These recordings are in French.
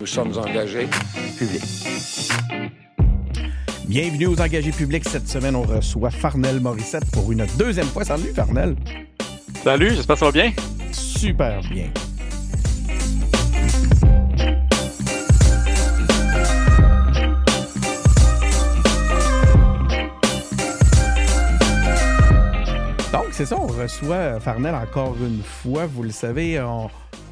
Nous sommes engagés. Public. Bienvenue aux engagés publics. Cette semaine, on reçoit Farnel Morissette pour une deuxième fois. Salut, Farnel. Salut, j'espère que ça va bien. Super bien. Donc, c'est ça, on reçoit Farnel encore une fois. Vous le savez, on,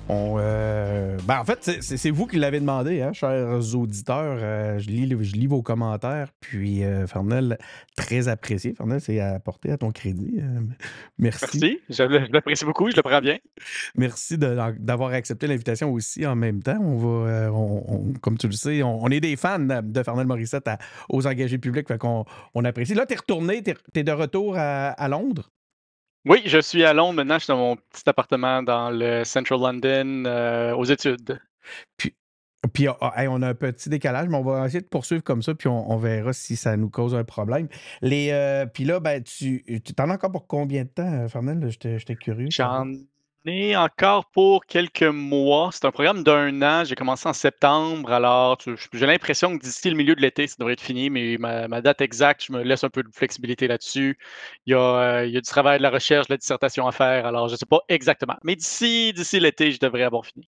on, euh, ben en fait, c'est vous qui l'avez demandé, hein, chers auditeurs. Euh, je, lis, je lis vos commentaires. Puis, euh, Farnel, très apprécié. Farnel, c'est apporté à ton crédit. merci. Merci. Je l'apprécie beaucoup. Je le prends bien. Merci d'avoir accepté l'invitation aussi en même temps. On va, on, comme tu le sais, on, est des fans de Farnel Morissette aux engagés publics. Fait qu'on on apprécie. Là, tu es retourné, tu es, de retour à Londres? Oui, je suis à Londres maintenant. Je suis dans mon petit appartement dans le Central London euh, aux études. Puis, puis ah, on a un petit décalage, mais on va essayer de poursuivre comme ça, puis on, verra si ça nous cause un problème. Les, euh, puis là, ben, tu, tu t'en as encore pour combien de temps, euh, Fernand? J'étais curieux. J'en encore pour quelques mois. C'est un programme d'un an. J'ai commencé en septembre. Alors, j'ai l'impression que d'ici le milieu de l'été, ça devrait être fini, mais ma, date exacte, je me laisse un peu de flexibilité là-dessus. Il, euh, il, y a du travail de la recherche, de la dissertation à faire. Alors, je ne sais pas exactement. Mais d'ici, d'ici l'été, je devrais avoir fini.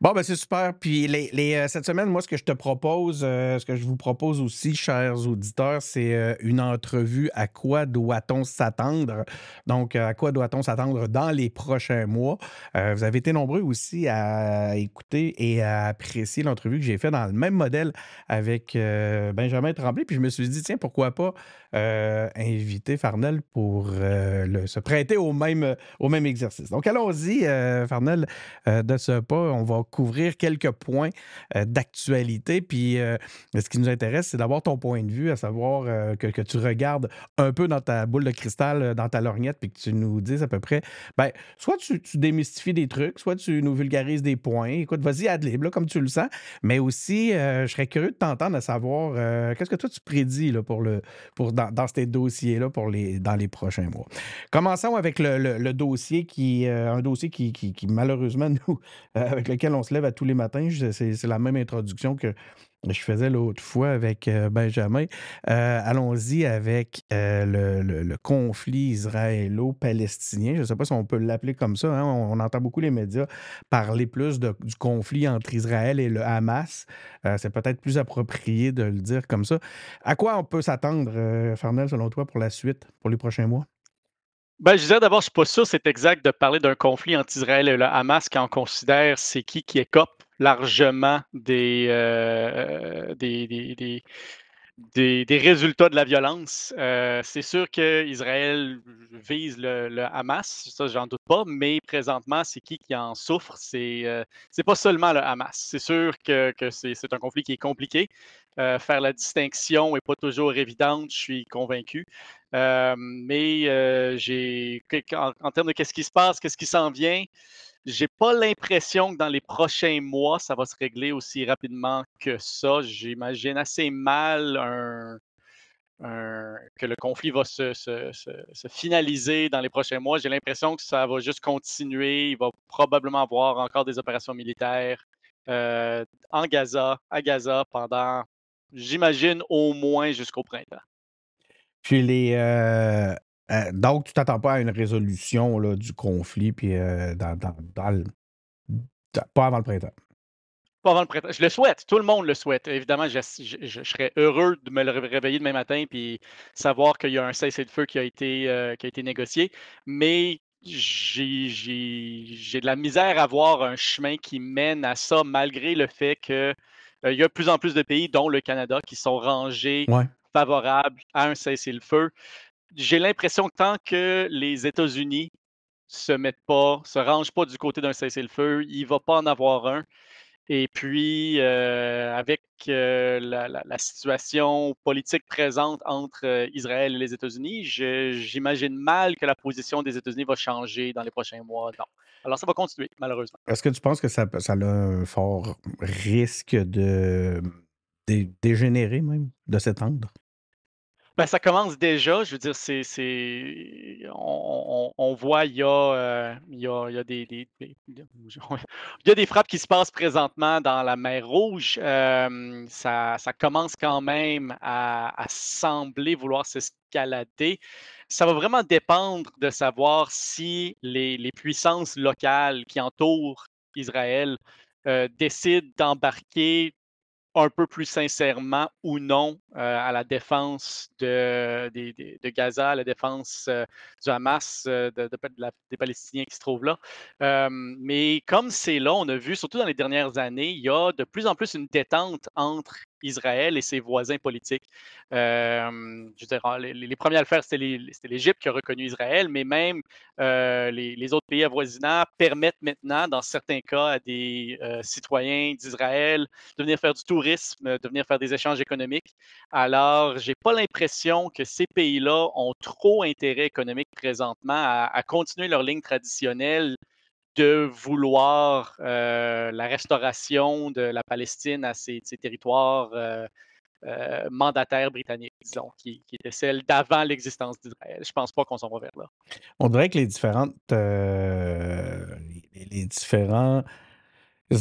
Bon, ben c'est super. Puis les, euh, cette semaine, moi, ce que je te propose, euh, ce que je vous propose aussi, chers auditeurs, c'est euh, une entrevue à quoi doit-on s'attendre? Donc, à quoi doit-on s'attendre dans les prochains mois? vous avez été nombreux aussi à écouter et à apprécier l'entrevue que j'ai faite dans le même modèle avec Benjamin Tremblay. Puis je me suis dit, tiens, pourquoi pas inviter Farnell pour se prêter au même, au même exercice. Donc, allons-y, Farnell, de ce pas. On va couvrir quelques points euh, d'actualité. Puis euh, ce qui nous intéresse, c'est d'avoir ton point de vue, à savoir euh, que, tu regardes un peu dans ta boule de cristal, dans ta lorgnette, puis que tu nous dises à peu près, ben, soit tu, démystifies des trucs, soit tu nous vulgarises des points. Écoute, vas-y, ad lib, comme tu le sens. Mais aussi, je serais curieux de t'entendre à savoir qu'est-ce que toi tu prédis là, pour le, pour, dans, ces dossiers-là pour les, dans les prochains mois. Commençons avec le, dossier qui, un dossier qui, qui malheureusement, nous, avec lequel on se lève à tous les matins. C'est la même introduction que je faisais l'autre fois avec euh, Benjamin. Euh, allons-y avec euh, le, conflit israélo-palestinien. Je ne sais pas si on peut l'appeler comme ça. Hein. On, entend beaucoup les médias parler plus du conflit entre Israël et le Hamas. C'est peut-être plus approprié de le dire comme ça. À quoi on peut s'attendre, Farnel, selon toi, pour la suite, pour les prochains mois? Ben, je disais d'abord, je ne suis pas sûr c'est exact de parler d'un conflit entre Israël et le Hamas quand on considère c'est qui qui écope largement des, euh, des, des, résultats de la violence. Euh, c'est sûr qu'Israël vise le, Hamas, ça j'en doute pas, mais présentement, c'est qui qui en souffre? C'est euh, pas seulement le Hamas. C'est sûr que, que c'est un conflit qui est compliqué. Euh, faire la distinction n'est pas toujours évidente, je suis convaincu. mais j'ai en, en, termes de qu'est-ce qui se passe, qu'est-ce qui s'en vient, j'ai pas l'impression que dans les prochains mois, ça va se régler aussi rapidement que ça. J'imagine assez mal que le conflit va se, finaliser dans les prochains mois. J'ai l'impression que ça va juste continuer. Il va probablement avoir encore des opérations militaires euh, en Gaza, à Gaza, pendant, j'imagine, au moins jusqu'au printemps. Puis les, euh, euh, donc, tu t'attends pas à une résolution là, du conflit, puis euh, dans, pas avant le printemps. Pas avant le printemps. Je le souhaite. Tout le monde le souhaite. Évidemment, je, serais heureux de me réveiller demain matin puis savoir qu'il y a un cessez-le-feu qui, a été, euh, qui a été négocié. Mais j'ai de la misère à voir un chemin qui mène à ça, malgré le fait qu'il il y a de plus en plus de pays, dont le Canada, qui sont rangés favorables à un cessez-le-feu j'ai l'impression que tant que les États-Unis se mettent pas, se rangent pas du côté d'un cessez-le-feu, il va pas en avoir un. Et puis, euh, avec euh, la, situation politique présente entre euh, Israël et les États-Unis, j'imagine mal que la position des États-Unis va changer dans les prochains mois. Non. Alors, ça va continuer, malheureusement. Est-ce que tu penses que ça, a un fort risque de dégénérer même, de s'étendre? Ben, ça commence déjà, je veux dire, c'est c'est on voit, il y a, des des frappes qui se passent présentement dans la mer Rouge. Hem, ça ça commence quand même à sembler vouloir s'escalader. Ça va vraiment dépendre de savoir si les puissances locales qui entourent Israël, heu, décident d'embarquer un peu plus sincèrement ou non euh, à la défense de, Gaza, à la défense euh, du Hamas, euh, des Palestiniens qui se trouvent là. Mais comme c'est là, on a vu, surtout dans les dernières années, il y a de plus en plus une détente entre Israël et ses voisins politiques. Euh, je veux dire, les, premiers à le faire, c'était l'Égypte qui a reconnu Israël, mais même euh, les, autres pays avoisinants permettent maintenant, dans certains cas, à des euh, citoyens d'Israël de venir faire du tourisme, de venir faire des échanges économiques. Alors, j'ai pas l'impression que ces pays-là ont trop intérêt économique présentement à continuer leur ligne traditionnelle de vouloir euh, la restauration de la Palestine à ses, ses territoires euh, euh, mandataires britanniques, disons, qui, qui étaient celles d'avant l'existence d'Israël. Je pense pas qu'on s'en va vers là. On dirait que les différentes, les différents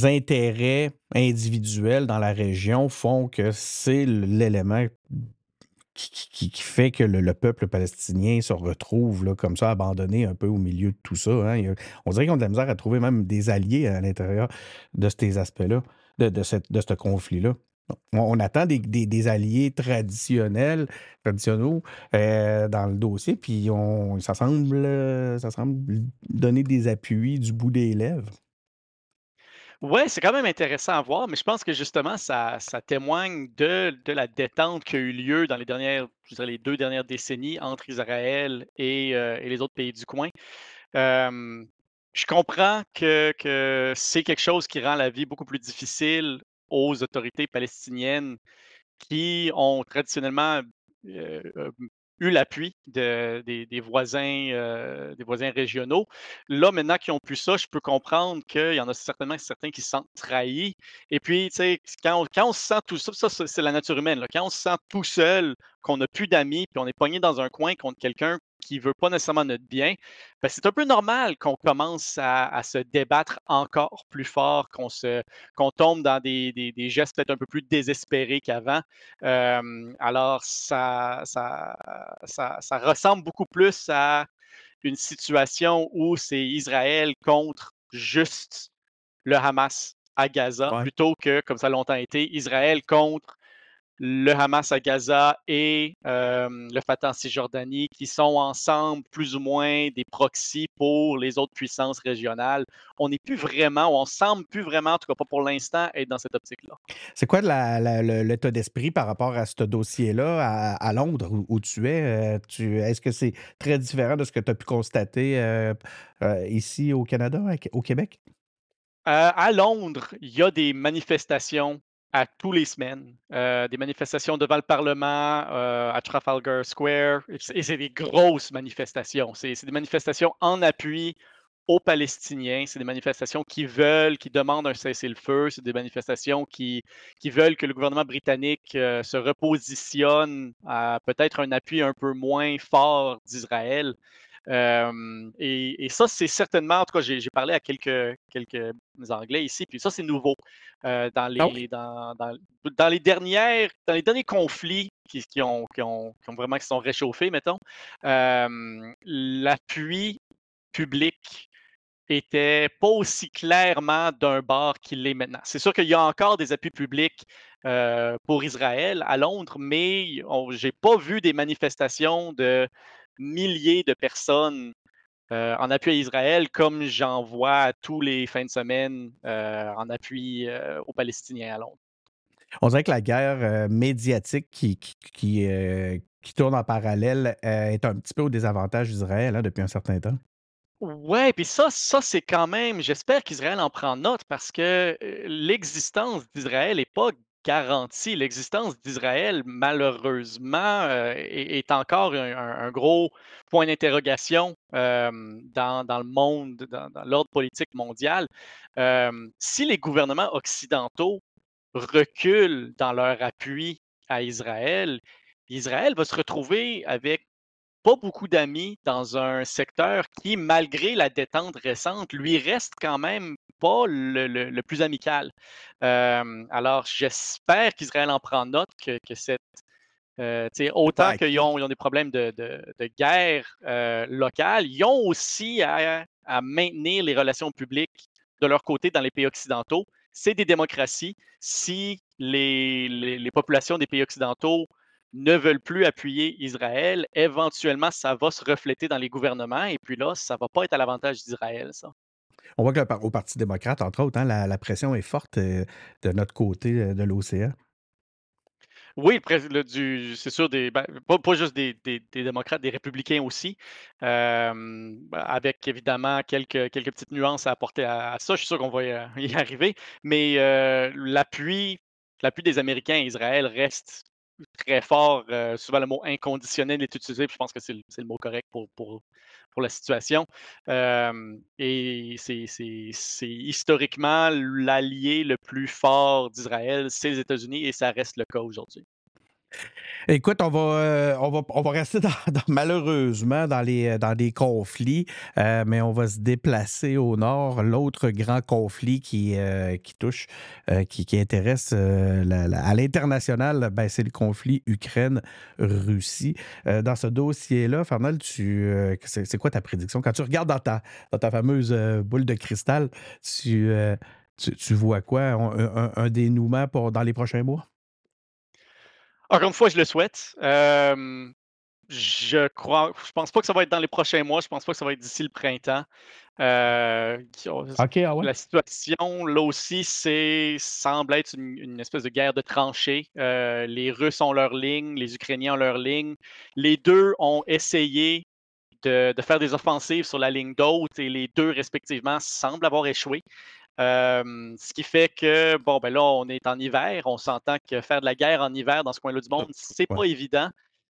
intérêts individuels dans la région font que c'est l'élément qui, fait que le, le peuple palestinien se retrouve là, comme ça, abandonné un peu au milieu de tout ça. hein. A- on dirait qu'ils ont de la misère à trouver même des alliés à l'intérieur de ces aspects-là, de, ce conflit-là. On, attend des, alliés traditionnels, traditionnels euh, dans le dossier, puis on, euh, ça semble donner des appuis du bout des lèvres. Ouais, c'est quand même intéressant à voir, mais je pense que justement, ça, témoigne de, la détente qui a eu lieu dans les dernières, les deux dernières décennies entre Israël et, euh, les autres pays du coin. Je comprends que, c'est quelque chose qui rend la vie beaucoup plus difficile aux autorités palestiniennes qui ont traditionnellement euh, eu l'appui euh, des voisins régionaux. Là, maintenant qu'ils ont plus ça, je peux comprendre qu'il y en a certainement certains qui se sentent trahis. Et puis, tu sais, quand on, se sent tout ça, ça, c'est c'est la nature humaine, là. quand on se sent tout seul, qu'on n'a plus d'amis, puis on est pogné dans un coin contre quelqu'un qui veut pas nécessairement notre bien, ben, c'est un peu normal qu'on commence à, à se débattre encore plus fort, qu'on se, qu'on tombe dans des, des- des gestes peut-être un peu plus désespérés qu'avant. Euh, alors, ça, ça, ça, ça ressemble beaucoup plus à une situation où c'est Israël contre juste le Hamas à Gaza, Ouais. plutôt que, comme ça a longtemps été, Israël contre le Hamas à Gaza et euh, le Fatah en Cisjordanie, qui sont ensemble plus ou moins des proxys pour les autres puissances régionales. On n'est plus vraiment, ou on semble plus vraiment, en tout cas pas pour l'instant, être dans cette optique-là. C'est quoi l'état d'esprit par rapport à ce dossier-là à, à Londres où, où tu es? Euh, tu, est-ce que c'est très différent de ce que tu as pu constater euh, euh, ici au Canada, au Québec? Euh, à Londres, il y a des manifestations à tous les semaines, euh, des manifestations devant le Parlement, euh, à Trafalgar Square, et c'est des grosses manifestations. C'est des manifestations en appui aux Palestiniens. C'est des manifestations qui veulent, qui demandent un cessez-le-feu. C'est des manifestations qui, qui veulent que le gouvernement britannique euh, se repositionne à peut-être un appui un peu moins fort d'Israël. Euh, et, et ça, c'est certainement, en tout cas, j'ai parlé à quelques, quelques Anglais ici, puis ça, c'est nouveau. Euh, dans, Ah les, dans, dans- dans les dernières, dans les derniers conflits qui, qui ont, qui, ont, qui ont vraiment qui sont réchauffés, mettons, euh, l'appui public était pas aussi clairement d'un bord qu'il l'est maintenant. C'est sûr qu'il y a encore des appuis publics euh, pour Israël à Londres, mais on- j'ai pas vu des manifestations de milliers de personnes euh, en appui à Israël comme j'en vois tous les fins de semaine euh, en appui aux Palestiniens à Londres. On dirait que la guerre médiatique qui, qui, qui, tourne en parallèle est un petit peu au désavantage d'Israël hein, depuis un certain temps. Ouais, puis ça, ça c'est quand même, j'espère qu'Israël en prend note parce que l'existence d'Israël n'est pas garantie. L'existence d'Israël, malheureusement, est, encore un, gros point d'interrogation dans, dans le monde, dans, l'ordre politique mondial. Si les gouvernements occidentaux reculent dans leur appui à Israël, Israël va se retrouver avec pas beaucoup d'amis dans un secteur qui, malgré la détente récente, lui reste quand même pas le, le- le plus amical. Euh, alors, j'espère qu'Israël en prend note, que, que cette, euh, autant Ouais, qu'ils ont, ils ont des problèmes de, de- de guerre euh, locale, ils ont aussi à, à maintenir les relations publiques de leur côté dans les pays occidentaux. C'est des démocraties. Si les, les- les populations des pays occidentaux ne veulent plus appuyer Israël, éventuellement, ça va se refléter dans les gouvernements. Et puis là, ça ne va pas être à l'avantage d'Israël, ça. On voit que le par- au Parti démocrate, entre autres, hein, la, la pression est forte euh, de notre côté euh, de l'océan. Oui, c'est sûr des ben, pas pas juste des des des démocrates, des républicains aussi, avec évidemment quelques quelques petites nuances à apporter à à ça. Je suis sûr qu'on va y y arriver, mais l'appui des Américains à Israël reste très fort. Heu, souvent le mot inconditionnel est utilisé, puis je pense que c'est le le mot correct pour pour pour la situation. Hem et c'est historiquement l'allié le plus fort d'Israël, c'est les États-Unis et ça reste le cas aujourd'hui. Écoute, on va, euh, on va, on va rester dans, malheureusement dans, les, dans des conflits, euh, mais on va se déplacer au nord. L'autre grand conflit qui, euh, qui touche, euh, qui, qui intéresse euh, à l'international, ben, c'est le conflit Ukraine-Russie. Euh, dans ce dossier-là, Fernand, tu, euh, c'est, quoi ta prédiction? Quand tu regardes dans ta, dans ta fameuse euh, boule de cristal, tu, euh, tu, vois quoi? Un, un- un dénouement pour, dans les prochains mois? Encore une fois, je le souhaite. Je crois je pense pas que ça va être dans les prochains mois, je pense pas que ça va être d'ici le printemps. Ah ouais? la situation, là aussi, c'est semble être une une espèce de guerre de tranchées. Les Russes ont leur ligne, les Ukrainiens ont leur ligne. Les 2 ont essayé de de faire des offensives sur la ligne d'hôte et les 2 respectivement semblent avoir échoué. Ce qui fait que, bon, ben là, on est en hiver. On s'entend que faire de la guerre en hiver dans ce coin-là du monde, c'est Ouais. pas évident.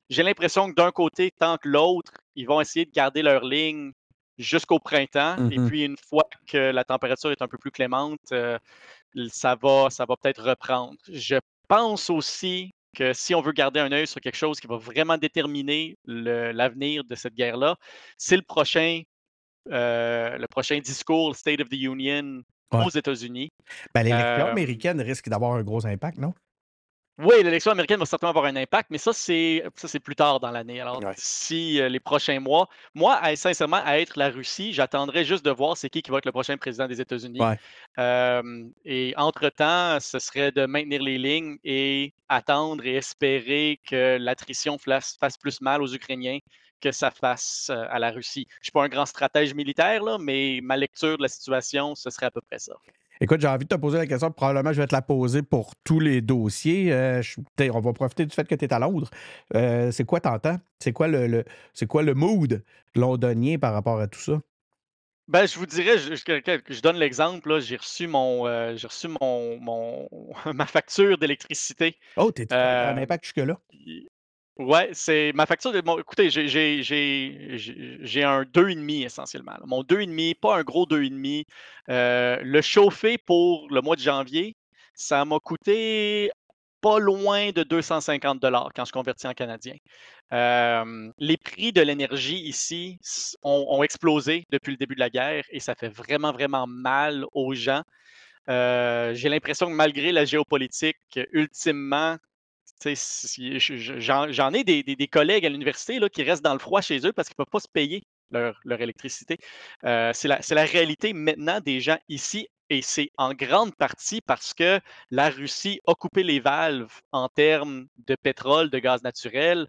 J'ai l'impression que d'un côté, tant que l'autre, ils vont essayer de garder leur ligne jusqu'au printemps. Et Mhm. puis, une fois que la température est un peu plus clémente, euh, ça va, ça va peut-être reprendre. Je pense aussi que si on veut garder un œil sur quelque chose qui va vraiment déterminer l'avenir de cette guerre-là, c'est le prochain, euh, le prochain discours, le State of the Union Ouais. aux États-Unis. Ben, l'élection Euh, américaine risque d'avoir un gros impact, non? oui, l'élection américaine va certainement avoir un impact, mais ça, c'est ça, c'est plus tard dans l'année. Alors, Ouais. d'ici euh, les prochains mois, moi, à- sincèrement, à être la Russie, j'attendrai juste de voir c'est qui qui va être le prochain président des États-Unis. Ouais. Euh, et entre-temps, ce serait de maintenir les lignes et attendre et espérer que l'attrition fasse, fasse plus mal aux Ukrainiens que ça fasse à la Russie. Je ne suis pas un grand stratège militaire, là, mais ma lecture de la situation, ce serait à peu près ça. Écoute, j'ai envie de te poser la question, probablement je vais te la poser pour tous les dossiers. Euh, je- on va profiter du fait que tu es à Londres. Euh, c'est quoi t'entends? C'est quoi le, le- c'est quoi le mood londonien par rapport à tout ça? Ben, je vous dirais, je, je- je donne l'exemple, là, j'ai reçu mon, euh, j'ai reçu mon, mon- ma facture d'électricité. Oh, t'es un Euh, impact jusque-là? Ouais, c'est ma facture de écoutez, j'ai, un 2,5 essentiellement. Mon 2,5, pas un gros 2,5. Euh, le chauffer pour le mois de janvier, ça m'a coûté pas loin de 250 dollars quand je convertis en canadien. Euh, les prix de l'énergie ici ont explosé depuis le début de la guerre et ça fait vraiment, vraiment mal aux gens. Euh, J'ai l'impression que malgré la géopolitique, ultimement, j'en ai des, des- des collègues à l'université qui restent dans le froid chez eux parce qu'ils ne peuvent pas se payer leur, leur électricité. Euh, c'est la, réalité maintenant des gens ici et c'est en grande partie parce que la Russie a coupé les valves en termes de pétrole, de gaz naturel,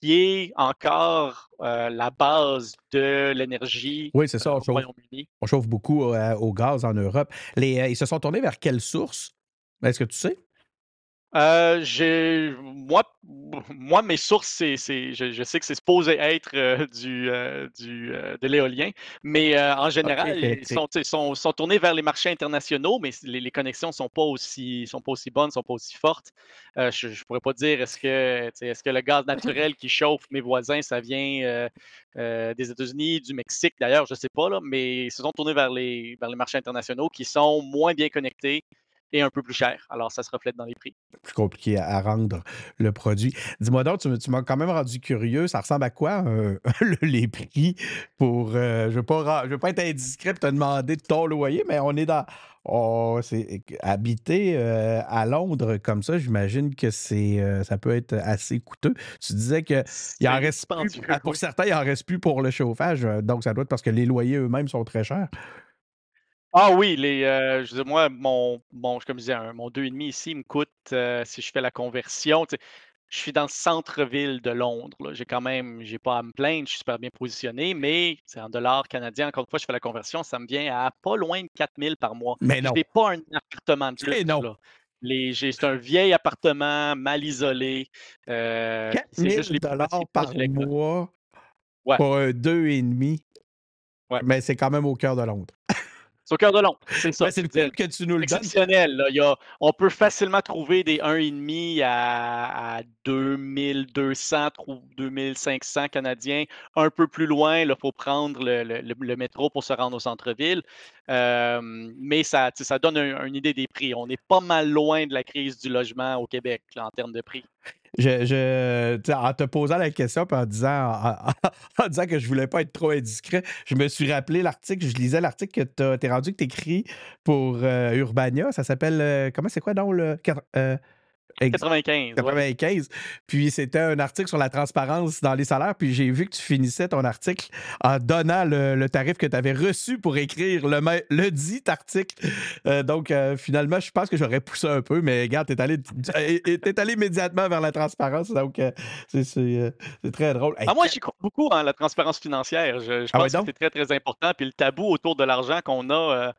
qui est encore euh, la base de l'énergie Oui, c'est euh, ça, on au chauffe, Royaume-Uni. on chauffe beaucoup au gaz en Europe. Les, ils se sont tournés vers quelle source? Est-ce que tu sais? Euh, j'ai moi moi mes sources, c'est je je sais que c'est supposé être, heu, du, heu, de l'éolien, mais, en général, ils électrique. sont tournés vers les marchés internationaux, mais les les connexions sont pas aussi sont pas aussi bonnes, sont pas aussi fortes. Je je pourrais pas dire est-ce que, est-ce que le gaz naturel qui chauffe mes voisins, ça vient, des États-Unis, du Mexique? D'ailleurs, je sais pas là, mais ils se sont tournés vers les vers les marchés internationaux qui sont moins bien connectés un peu plus cher. Alors, ça se reflète dans les prix. Plus compliqué à, rendre le produit. Dis-moi donc, tu, m'as quand même rendu curieux. Ça ressemble à quoi les prix pour. je ne veux, pas, être indiscret pour te demander de ton loyer, mais on est dans. Oh, c'est habiter à Londres comme ça, j'imagine que c'est ça peut être assez coûteux. Tu disais que il en reste plus, pour certains, il en reste plus pour le chauffage, donc ça doit être parce que les loyers eux-mêmes sont très chers. Ah oui, les, je veux moi, mon, mon, comme je disais, mon 2,5 ici me coûte, si je fais la conversion, je suis dans le centre-ville de Londres. J'ai quand même, j'ai pas à me plaindre, je suis super bien positionné, mais c'est en dollars canadiens. Encore une fois, je fais la conversion, ça me vient à pas loin de 4000 par mois. Mais non. Je n'ai pas un appartement de luxe. Non. c'est un vieil appartement mal isolé. Euh, 4000 dollars par mois pour un 2,5. Ouais. Mais c'est quand même au cœur de Londres. C'est au cœur de Londres, c'est ça. c'est le coup que tu nous le donnes. Exceptionnel. Là. Il y a, on peut facilement trouver des 1,5 à, à 2200, 2500 Canadiens. Un peu plus loin, il faut prendre le, le, le, métro pour se rendre au centre-ville. Euh, mais ça, ça donne une idée des prix. On est pas mal loin de la crise du logement au Québec là, en termes de prix je, en te posant la question en disant, en, disant que je voulais pas être trop indiscret, je me suis rappelé l'article, je lisais l'article que tu es rendu que tu écris pour euh, Urbania. Ça s'appelle. Euh, comment c'est quoi donc le. Euh, 95. 95. Puis c'était un article sur la transparence dans les salaires. Puis j'ai vu que tu finissais ton article en donnant le, tarif que tu avais reçu pour écrire le, le dit article. Euh, donc euh, finalement, je pense que j'aurais poussé un peu, mais regarde, t'es allé, es allé immédiatement vers la transparence. Donc euh, c'est très drôle. Ah, moi, j'y crois beaucoup en la transparence financière. Je, ah pense que c'est très, très important. Puis le tabou autour de l'argent qu'on a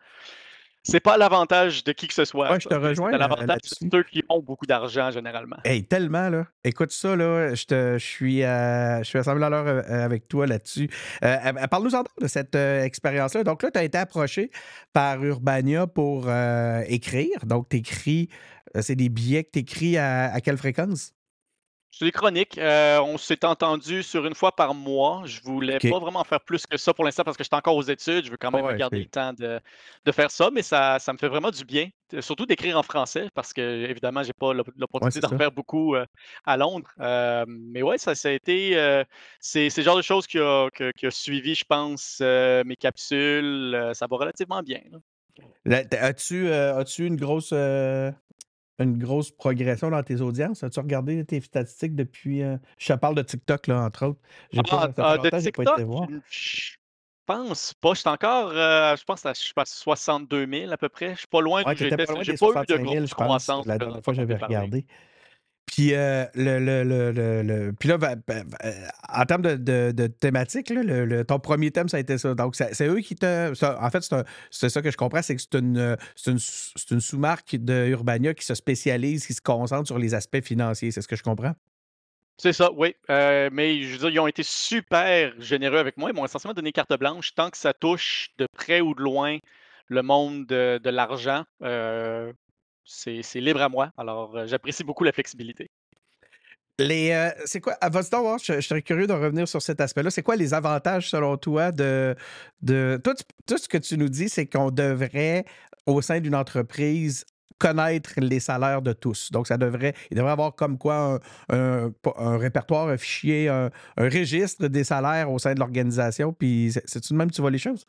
c'est pas l'avantage de qui que ce soit. Ouais, je te rejoins. C'est euh, l'avantage de ceux qui ont beaucoup d'argent généralement. Hey, tellement, là. Écoute ça, là. Je, te, je suis, euh, je suis à l'heure euh, avec toi là-dessus. Parle-nous en de cette expérience-là. Donc là, tu as été approché par Urbania pour écrire. Donc, tu écris, c'est des billets que tu écris à quelle fréquence? C'est des chroniques. Euh, on s'est entendu sur une fois par mois. Je voulais pas vraiment faire plus que ça pour l'instant parce que j'étais encore aux études. Je veux quand même garder le temps de, faire ça, mais ça, ça me fait vraiment du bien. Surtout d'écrire en français parce que, évidemment, j'ai pas l'opportunité d'en faire beaucoup euh, à Londres. Euh, mais ouais, ça, ça a été. c'est le genre de choses qui a, suivi, je pense, mes capsules. ça va relativement bien. As-tu as une grosse une grosse progression dans tes audiences? As-tu regardé tes statistiques depuis. Euh, je te parle de TikTok, là, entre autres. J'ai pas, ah, ah, de TikTok, pas été voir. Je pense pas. Je suis encore, euh, je pense, à, je suis à 62 000 à peu près. Je suis pas loin ouais. J'ai pas, eu de grosse croissance. La dernière fois que j'avais regardé. Puis, euh, le, le, le, le, puis là, ben, ben, ben, en termes de, de, thématique, ton premier thème, ça a été ça. Donc, c'est eux qui te. en fait, c'est ça que je comprends, c'est que c'est une, une, une sous-marque de Urbania qui se spécialise, qui se concentre sur les aspects financiers. C'est ce que je comprends? C'est ça, oui. Euh, mais je veux dire, ils ont été super généreux avec moi. Ils m'ont essentiellement donné carte blanche tant que ça touche de près ou de loin le monde de, de l'argent. Euh, c'est libre à moi. Alors, euh, j'apprécie beaucoup la flexibilité. Les, euh, c'est quoi, à votre temps, je, serais curieux de revenir sur cet aspect-là. C'est quoi les avantages, selon toi, de. tout, ce que tu nous dis, c'est qu'on devrait, au sein d'une entreprise, connaître les salaires de tous. Donc, ça devrait, il devrait avoir comme quoi un, répertoire, un fichier, un, registre des salaires au sein de l'organisation. Puis, c'est tout de même tu vois les choses?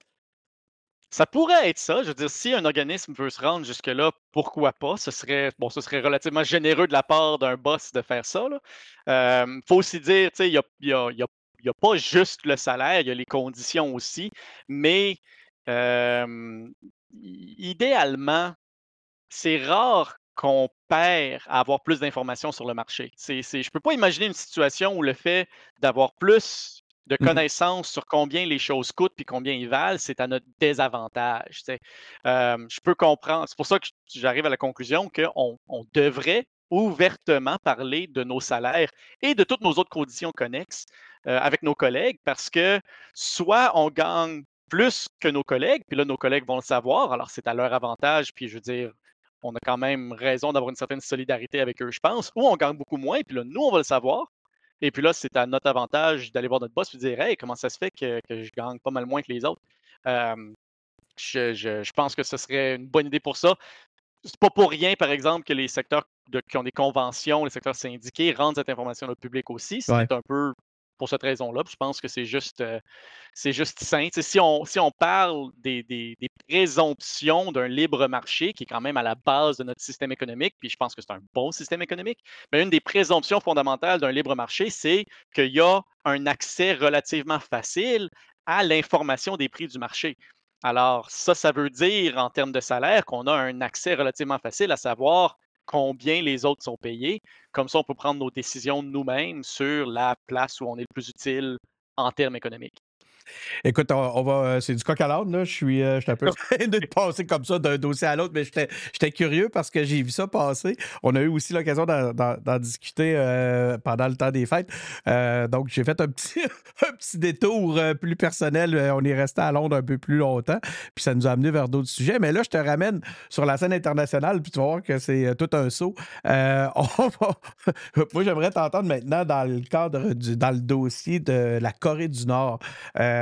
Ça pourrait être ça. Je veux dire, si un organisme veut se rendre jusque-là, pourquoi pas? Ce serait, bon, ce serait relativement généreux de la part d'un boss de faire ça. Il faut aussi dire, il n'y a, pas juste le salaire, il y a les conditions aussi. Mais idéalement, c'est rare qu'on perd à avoir plus d'informations sur le marché. je ne peux pas imaginer une situation où le fait d'avoir plus de mmh connaissances sur combien les choses coûtent puis combien ils valent, c'est à notre désavantage. je peux comprendre. C'est pour ça que j'arrive à la conclusion qu'on on devrait ouvertement parler de nos salaires et de toutes nos autres conditions connexes avec nos collègues parce que soit on gagne plus que nos collègues, puis là, nos collègues vont le savoir, alors c'est à leur avantage, puis je veux dire, on a quand même raison d'avoir une certaine solidarité avec eux, je pense, ou on gagne beaucoup moins, puis là, nous, on va le savoir, et puis là, c'est à notre avantage d'aller voir notre boss et dire Hey, comment ça se fait que, je gagne pas mal moins que les autres? je, pense que ce serait une bonne idée pour ça. c'est pas pour rien, par exemple, que les secteurs de qui ont des conventions, les secteurs syndiqués rendent cette information au public aussi. Ouais. C'est un peu pour cette raison-là. Je pense que c'est juste, heu, c'est juste sain. Si on parle des présomptions d'un libre marché qui est quand même à la base de notre système économique, puis je pense que c'est un bon système économique, mais une des présomptions fondamentales d'un libre marché, c'est qu'il y a un accès relativement facile à l'information des prix du marché. Alors ça, ça veut dire en termes de salaire qu'on a un accès relativement facile à savoir combien les autres sont payés. Comme ça, on peut prendre nos décisions nous-mêmes sur la place où on est le plus utile en termes économiques. Écoute, on, on va, c'est du coq à l'âne, là. Je suis, euh, je suis un peu de passer comme ça d'un dossier à l'autre, mais j'étais, j'étais curieux parce que j'ai vu ça passer. On a eu aussi l'occasion d'en, discuter euh, pendant le temps des fêtes. Euh, donc, j'ai fait un petit, un petit détour euh, plus personnel. Euh, On est resté à Londres un peu plus longtemps, puis ça nous a amené vers d'autres sujets. Mais là, je te ramène sur la scène internationale, puis tu vas voir que c'est euh, tout un saut. Euh, va- Moi, j'aimerais t'entendre maintenant dans le cadre du, dans le dossier de la Corée du Nord. Euh,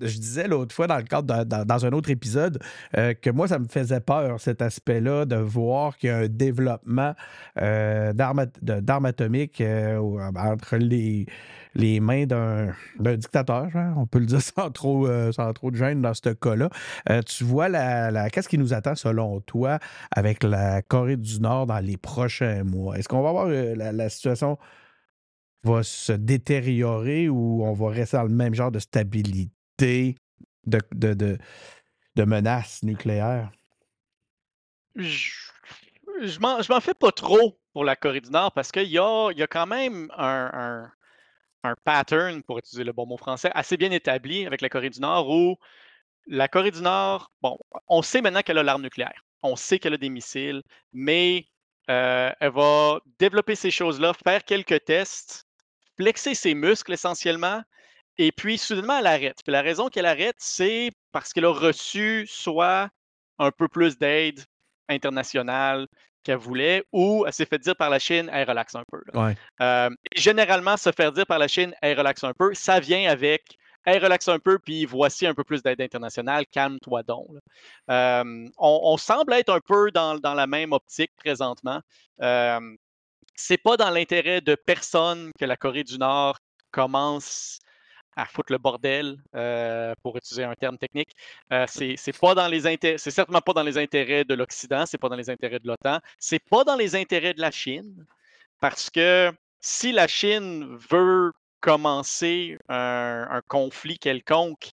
je disais l'autre fois dans le cadre dans, un autre épisode euh, que moi, ça me faisait peur, cet aspect-là, de voir qu'il y a un développement euh, d'armes atomiques euh, entre les, les mains d'un dictateur, hein, on peut le dire sans trop, euh, sans trop de gêne dans ce cas-là. Euh, tu vois, la, la- qu'est-ce qui nous attend selon toi avec la Corée du Nord dans les prochains mois? Est-ce qu'on va voir euh, la, la situation va se détériorer ou on va rester dans le même genre de stabilité, de, de, de, menaces nucléaires? Je je m'en fais pas trop pour la Corée du Nord parce qu'il y a y a quand même un un un pattern, pour utiliser le bon mot français, assez bien établi avec la Corée du Nord où la Corée du Nord, bon, on sait maintenant qu'elle a l'arme nucléaire. On sait qu'elle a des missiles, mais euh, elle va développer ces choses-là, faire quelques tests, flexer ses muscles essentiellement, et puis soudainement elle arrête. Puis la raison qu'elle arrête, c'est parce qu'elle a reçu soit un peu plus d'aide internationale qu'elle voulait, ou elle s'est fait dire par la Chine, elle relaxe un peu. Ouais. Euh, et généralement, se faire dire par la Chine, elle relaxe un peu, ça vient avec, elle relaxe un peu, puis voici un peu plus d'aide internationale, calme-toi donc. Euh, on, on semble être un peu dans, dans la même optique présentement. Euh, c'est pas dans l'intérêt de personne que la Corée du Nord commence à foutre le bordel, euh, pour utiliser un terme technique. Euh, c'est pas dans les c'est certainement pas dans les intérêts de l'Occident, c'est pas dans les intérêts de l'OTAN, c'est pas dans les intérêts de la Chine, parce que si la Chine veut commencer un, conflit quelconque,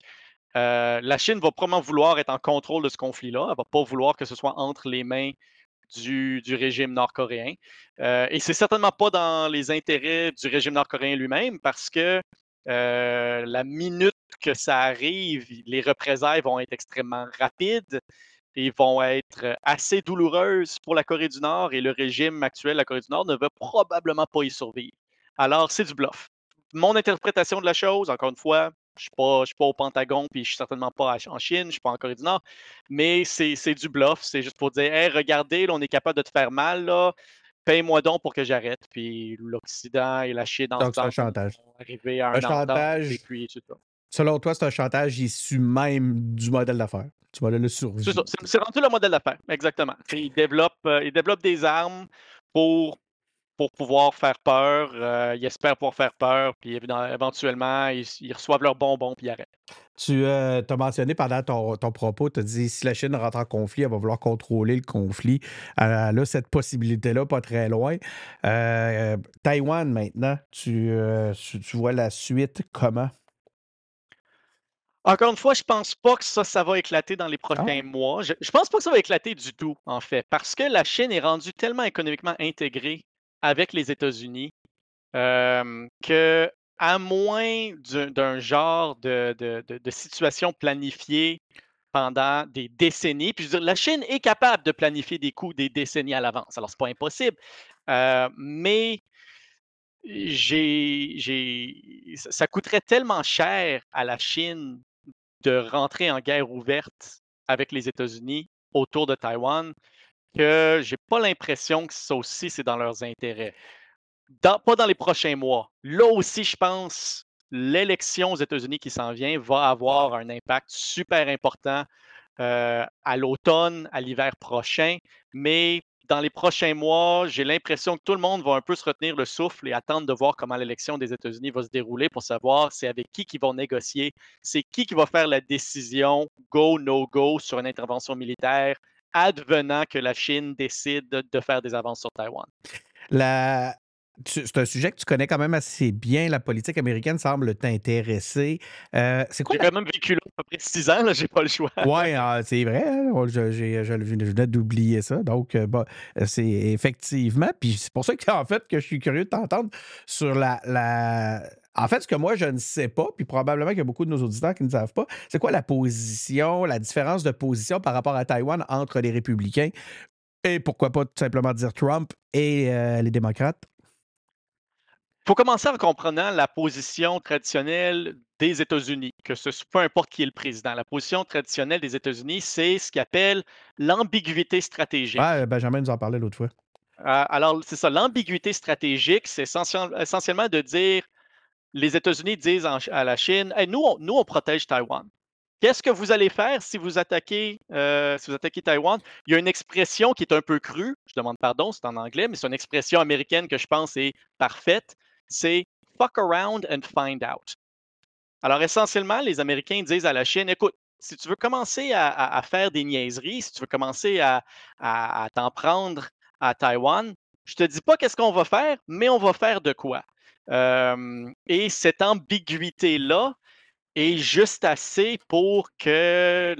euh, la Chine va probablement vouloir être en contrôle de ce conflit-là. Elle va pas vouloir que ce soit entre les mains du, régime nord-coréen. Euh, et c'est certainement pas dans les intérêts du régime nord-coréen lui-même parce que euh, la minute que ça arrive, les représailles vont être extrêmement rapides et vont être assez douloureuses pour la Corée du Nord et le régime actuel de la Corée du Nord ne va probablement pas y survivre. Alors, c'est du bluff. Mon interprétation de la chose, encore une fois, je ne suis, pas- je suis pas au Pentagone, puis je suis certainement pas en Chine, je ne suis pas en Corée du Nord, mais c'est du bluff. C'est juste pour dire, hey, regardez, là, on est capable de te faire mal, là. Paye-moi donc pour que j'arrête. Puis l'Occident et la Chine Donc, c'est un ensemble chantage. arriver à Un un chantage. et puis. Selon toi, c'est un chantage issu même du modèle d'affaires, du modèle de survie. C'est rendu le modèle d'affaires, exactement. Ils développent, euh, ils développent des armes pour, pour pouvoir faire peur. euh, ils espèrent pouvoir faire peur, puis éventuellement, ils, ils reçoivent leurs bonbons, puis ils arrêtent. Tu as mentionné pendant ton, ton propos, tu as dit si la Chine rentre en conflit, elle va vouloir contrôler le conflit. Elle a cette possibilité-là, pas très loin. Euh, Taïwan, maintenant, tu, euh, vois la suite comment? Encore une fois, je pense pas que ça, ça va éclater dans les Ah prochains mois. Je, je pense pas que ça va éclater du tout, en fait, parce que la Chine est rendue tellement économiquement intégrée avec les États-Unis euh, que, à moins d'un genre de, situation planifiée pendant des décennies, puis je veux dire, la Chine est capable de planifier des coûts des décennies à l'avance. Alors, c'est pas impossible, mais j'ai, ça coûterait tellement cher à la Chine de rentrer en guerre ouverte avec les États-Unis autour de Taïwan que j'ai pas l'impression que ça aussi, c'est dans leurs intérêts. Pas dans les prochains mois. Là aussi, je pense, l'élection aux États-Unis qui s'en vient va avoir un impact super important euh, à l'automne, à l'hiver prochain. Mais dans les prochains mois, j'ai l'impression que tout le monde va un peu se retenir le souffle et attendre de voir comment l'élection des États-Unis va se dérouler pour savoir c'est avec qui qui vont négocier, c'est qui qui va faire la décision go, no go sur une intervention militaire advenant que la Chine décide de faire des avances sur Taïwan? La, c'est un sujet que tu connais quand même assez bien. La politique américaine semble t'intéresser. Euh, c'est quoi? J'ai quand même vécu là à peu près six ans, là, j'ai pas le choix. Oui, ah, c'est vrai. Hein, je, je, venais d'oublier ça. Donc, euh, c'est effectivement. Puis c'est pour ça en fait que je suis curieux de t'entendre sur la, la. En fait, ce que moi, je ne sais pas, puis probablement qu'il y a beaucoup de nos auditeurs qui ne savent pas, c'est quoi la position, la différence de position par rapport à Taïwan entre les républicains et pourquoi pas tout simplement dire Trump et euh, les démocrates? faut commencer en comprenant la position traditionnelle des États-Unis, que ce peu importe qui est le président. La position traditionnelle des États-Unis, c'est ce qu'ils appellent l'ambiguïté stratégique. Ah, Benjamin nous en parlait l'autre fois. Euh, alors, c'est ça, l'ambiguïté stratégique, c'est essentiellement de dire, les États-Unis disent à la Chine, nous, nous, on protège Taïwan. Qu'est-ce que vous allez faire si vous attaquez, euh, si vous attaquez Taïwan? Il y a une expression qui est un peu crue, je demande pardon, c'est en anglais, mais c'est une expression américaine que je pense est parfaite c'est fuck around and find out. Alors, essentiellement, les Américains disent à la Chine, écoute, si tu veux commencer à, faire des niaiseries, si tu veux commencer à, t'en prendre à Taïwan, je ne te dis pas qu'est-ce qu'on va faire, mais on va faire de quoi. Et cette ambiguïté-là est juste assez pour que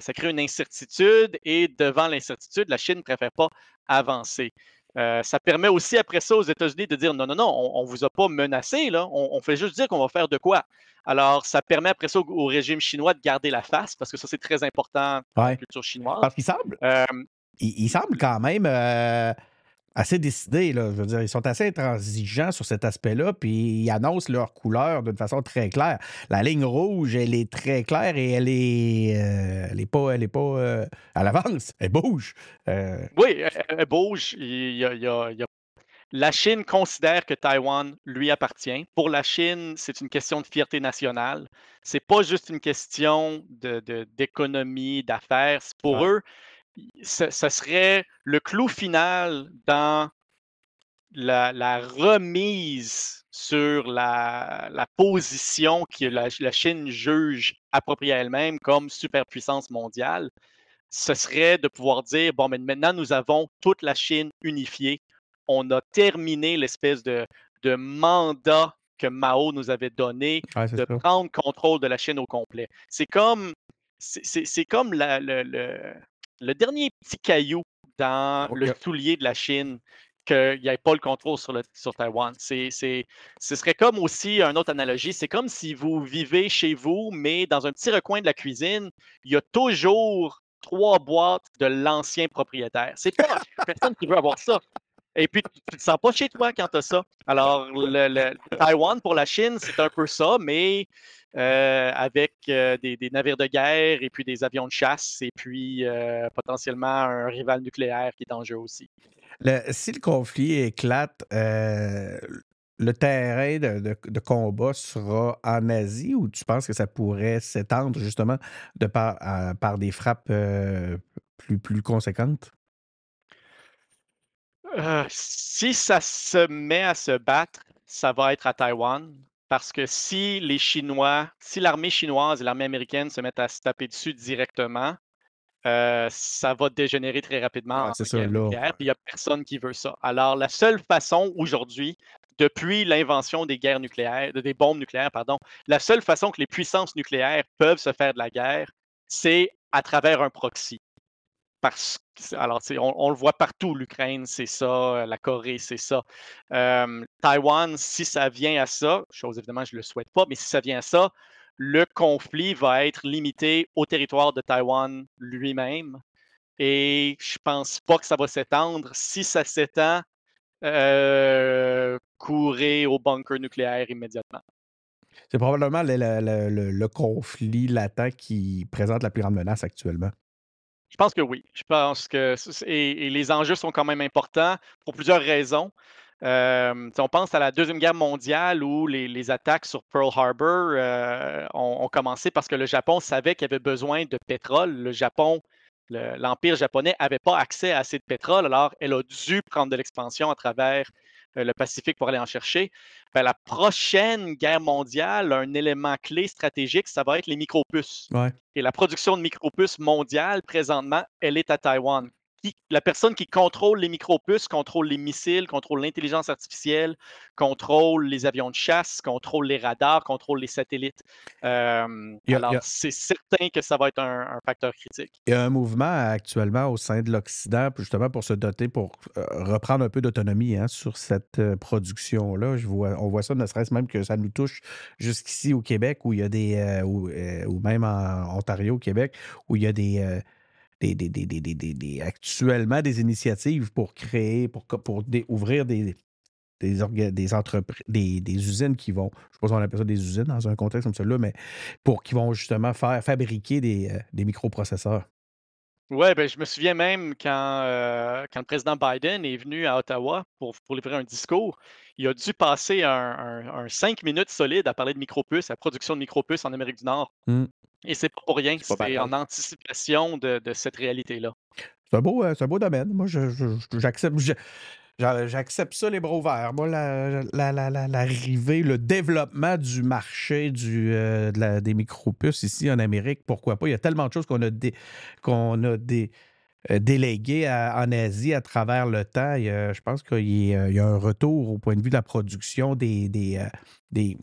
ça crée une incertitude et devant l'incertitude, la Chine ne préfère pas avancer. Euh, ça permet aussi après ça aux États-Unis de dire non, non, non, on ne vous a pas menacé, là. On, fait juste dire qu'on va faire de quoi. Alors, ça permet après ça au, régime chinois de garder la face, parce que ça, c'est très important dans la culture chinoise. Parce qu'il semble, euh, il, semble quand même euh, assez décidés. Là. Je veux dire, ils sont assez intransigeants sur cet aspect-là, puis ils annoncent leur couleur d'une façon très claire. La ligne rouge, elle est très claire et elle est, euh, elle est pas, elle est pas euh, à l'avance. Elle bouge. Euh, oui, elle, bouge. Il y a, La Chine considère que Taïwan lui appartient. Pour la Chine, c'est une question de fierté nationale. C'est pas juste une question d'économie, de, d'affaires. Pour eux, ce, serait le clou final dans la, remise sur la, position que la, Chine juge appropriée à elle-même comme superpuissance mondiale. Ce serait de pouvoir dire, bon, mais maintenant nous avons toute la Chine unifiée. On a terminé l'espèce de, mandat que Mao nous avait donné de prendre contrôle de la Chine au complet. C'est comme, c'est comme le, le dernier petit caillou dans le soulier de la Chine qu'il n'y ait pas le contrôle sur, le, sur Taïwan. C'est, ce serait comme aussi une autre analogie, c'est comme si vous vivez chez vous, mais dans un petit recoin de la cuisine, il y a toujours trois boîtes de l'ancien propriétaire. C'est pas personne qui veut avoir ça. Et puis, tu ne te sens pas chez toi quand tu as ça. Alors, le, le, Taïwan pour la Chine, c'est un peu ça, mais euh, avec euh, des, navires de guerre et puis des avions de chasse et puis euh, potentiellement un rival nucléaire qui est en jeu aussi. si le conflit éclate, le terrain de, combat sera en Asie ou tu penses que ça pourrait s'étendre justement de par, des frappes plus conséquentes? Si ça se met à se battre, ça va être à Taïwan. Parce que si les Chinois, si l'armée chinoise et l'armée américaine se mettent à se taper dessus directement, euh, ça va dégénérer très rapidement en guerre Il n'y a personne qui veut ça. Alors, la seule façon aujourd'hui, depuis l'invention des guerres nucléaires, des bombes nucléaires, pardon, la seule façon que les puissances nucléaires peuvent se faire de la guerre, c'est à travers un proxy. Alors, on, le voit partout, l'Ukraine, c'est ça, la Corée, c'est ça. Taïwan, si ça vient à ça, chose évidemment, je ne le souhaite pas, mais si ça vient à ça, le conflit va être limité au territoire de Taïwan lui-même. Et je ne pense pas que ça va s'étendre. Si ça s'étend, euh, au bunker nucléaire immédiatement. C'est probablement le, conflit latent qui présente la plus grande menace actuellement. Je pense que oui. Je pense que et, les enjeux sont quand même importants pour plusieurs raisons. On pense à la Deuxième Guerre mondiale où les, les attaques sur Pearl Harbor euh, ont, ont, commencé parce que le Japon savait qu'il avait besoin de pétrole. Le Japon, l'Empire japonais n'avait pas accès à assez de pétrole, alors elle a dû prendre de l'expansion à travers euh, le Pacifique pour aller en chercher. Ben, la prochaine guerre mondiale, un élément clé stratégique, ça va être les micropuces. Et la production de micropuces mondiale, présentement, elle est à Taïwan la personne qui contrôle les micropuces contrôle les missiles, contrôle l'intelligence artificielle, contrôle les avions de chasse, contrôle les radars, contrôle les satellites. Euh, alors, c'est certain que ça va être un, facteur critique. Il y a un mouvement actuellement au sein de l'Occident, justement pour se doter, pour euh, reprendre un peu d'autonomie hein, sur cette euh, production-là. on voit ça, ne serait-ce même que ça nous touche jusqu'ici au Québec, où il y a des. ou, même en Ontario, au Québec, où il y a des actuellement des initiatives pour créer, pour, pour ouvrir des, des, des des, usines qui vont, je ne sais pas si on appelle ça des usines dans un contexte comme celui-là, mais pour qui vont justement faire fabriquer des, euh, des microprocesseurs. Oui, ben, je me souviens même quand, euh, quand le président Biden est venu à Ottawa pour, pour livrer un discours, il a dû passer un, cinq minutes solide à parler de micropuces, la production de micropuces en Amérique du Nord. Mmh. Et c'est pas pour rien, c'est en anticipation de, cette réalité-là. C'est un, beau, euh, beau domaine. Moi, j'accepte. J'accepte ça les bras ouverts. Moi, l'arrivée, le développement du marché du, euh, des micropuces ici en Amérique, pourquoi pas? Il y a tellement de choses qu'on a, a des, euh, déléguées en Asie à travers le temps. je pense qu'il y, a un retour au point de vue de la production des, des, des,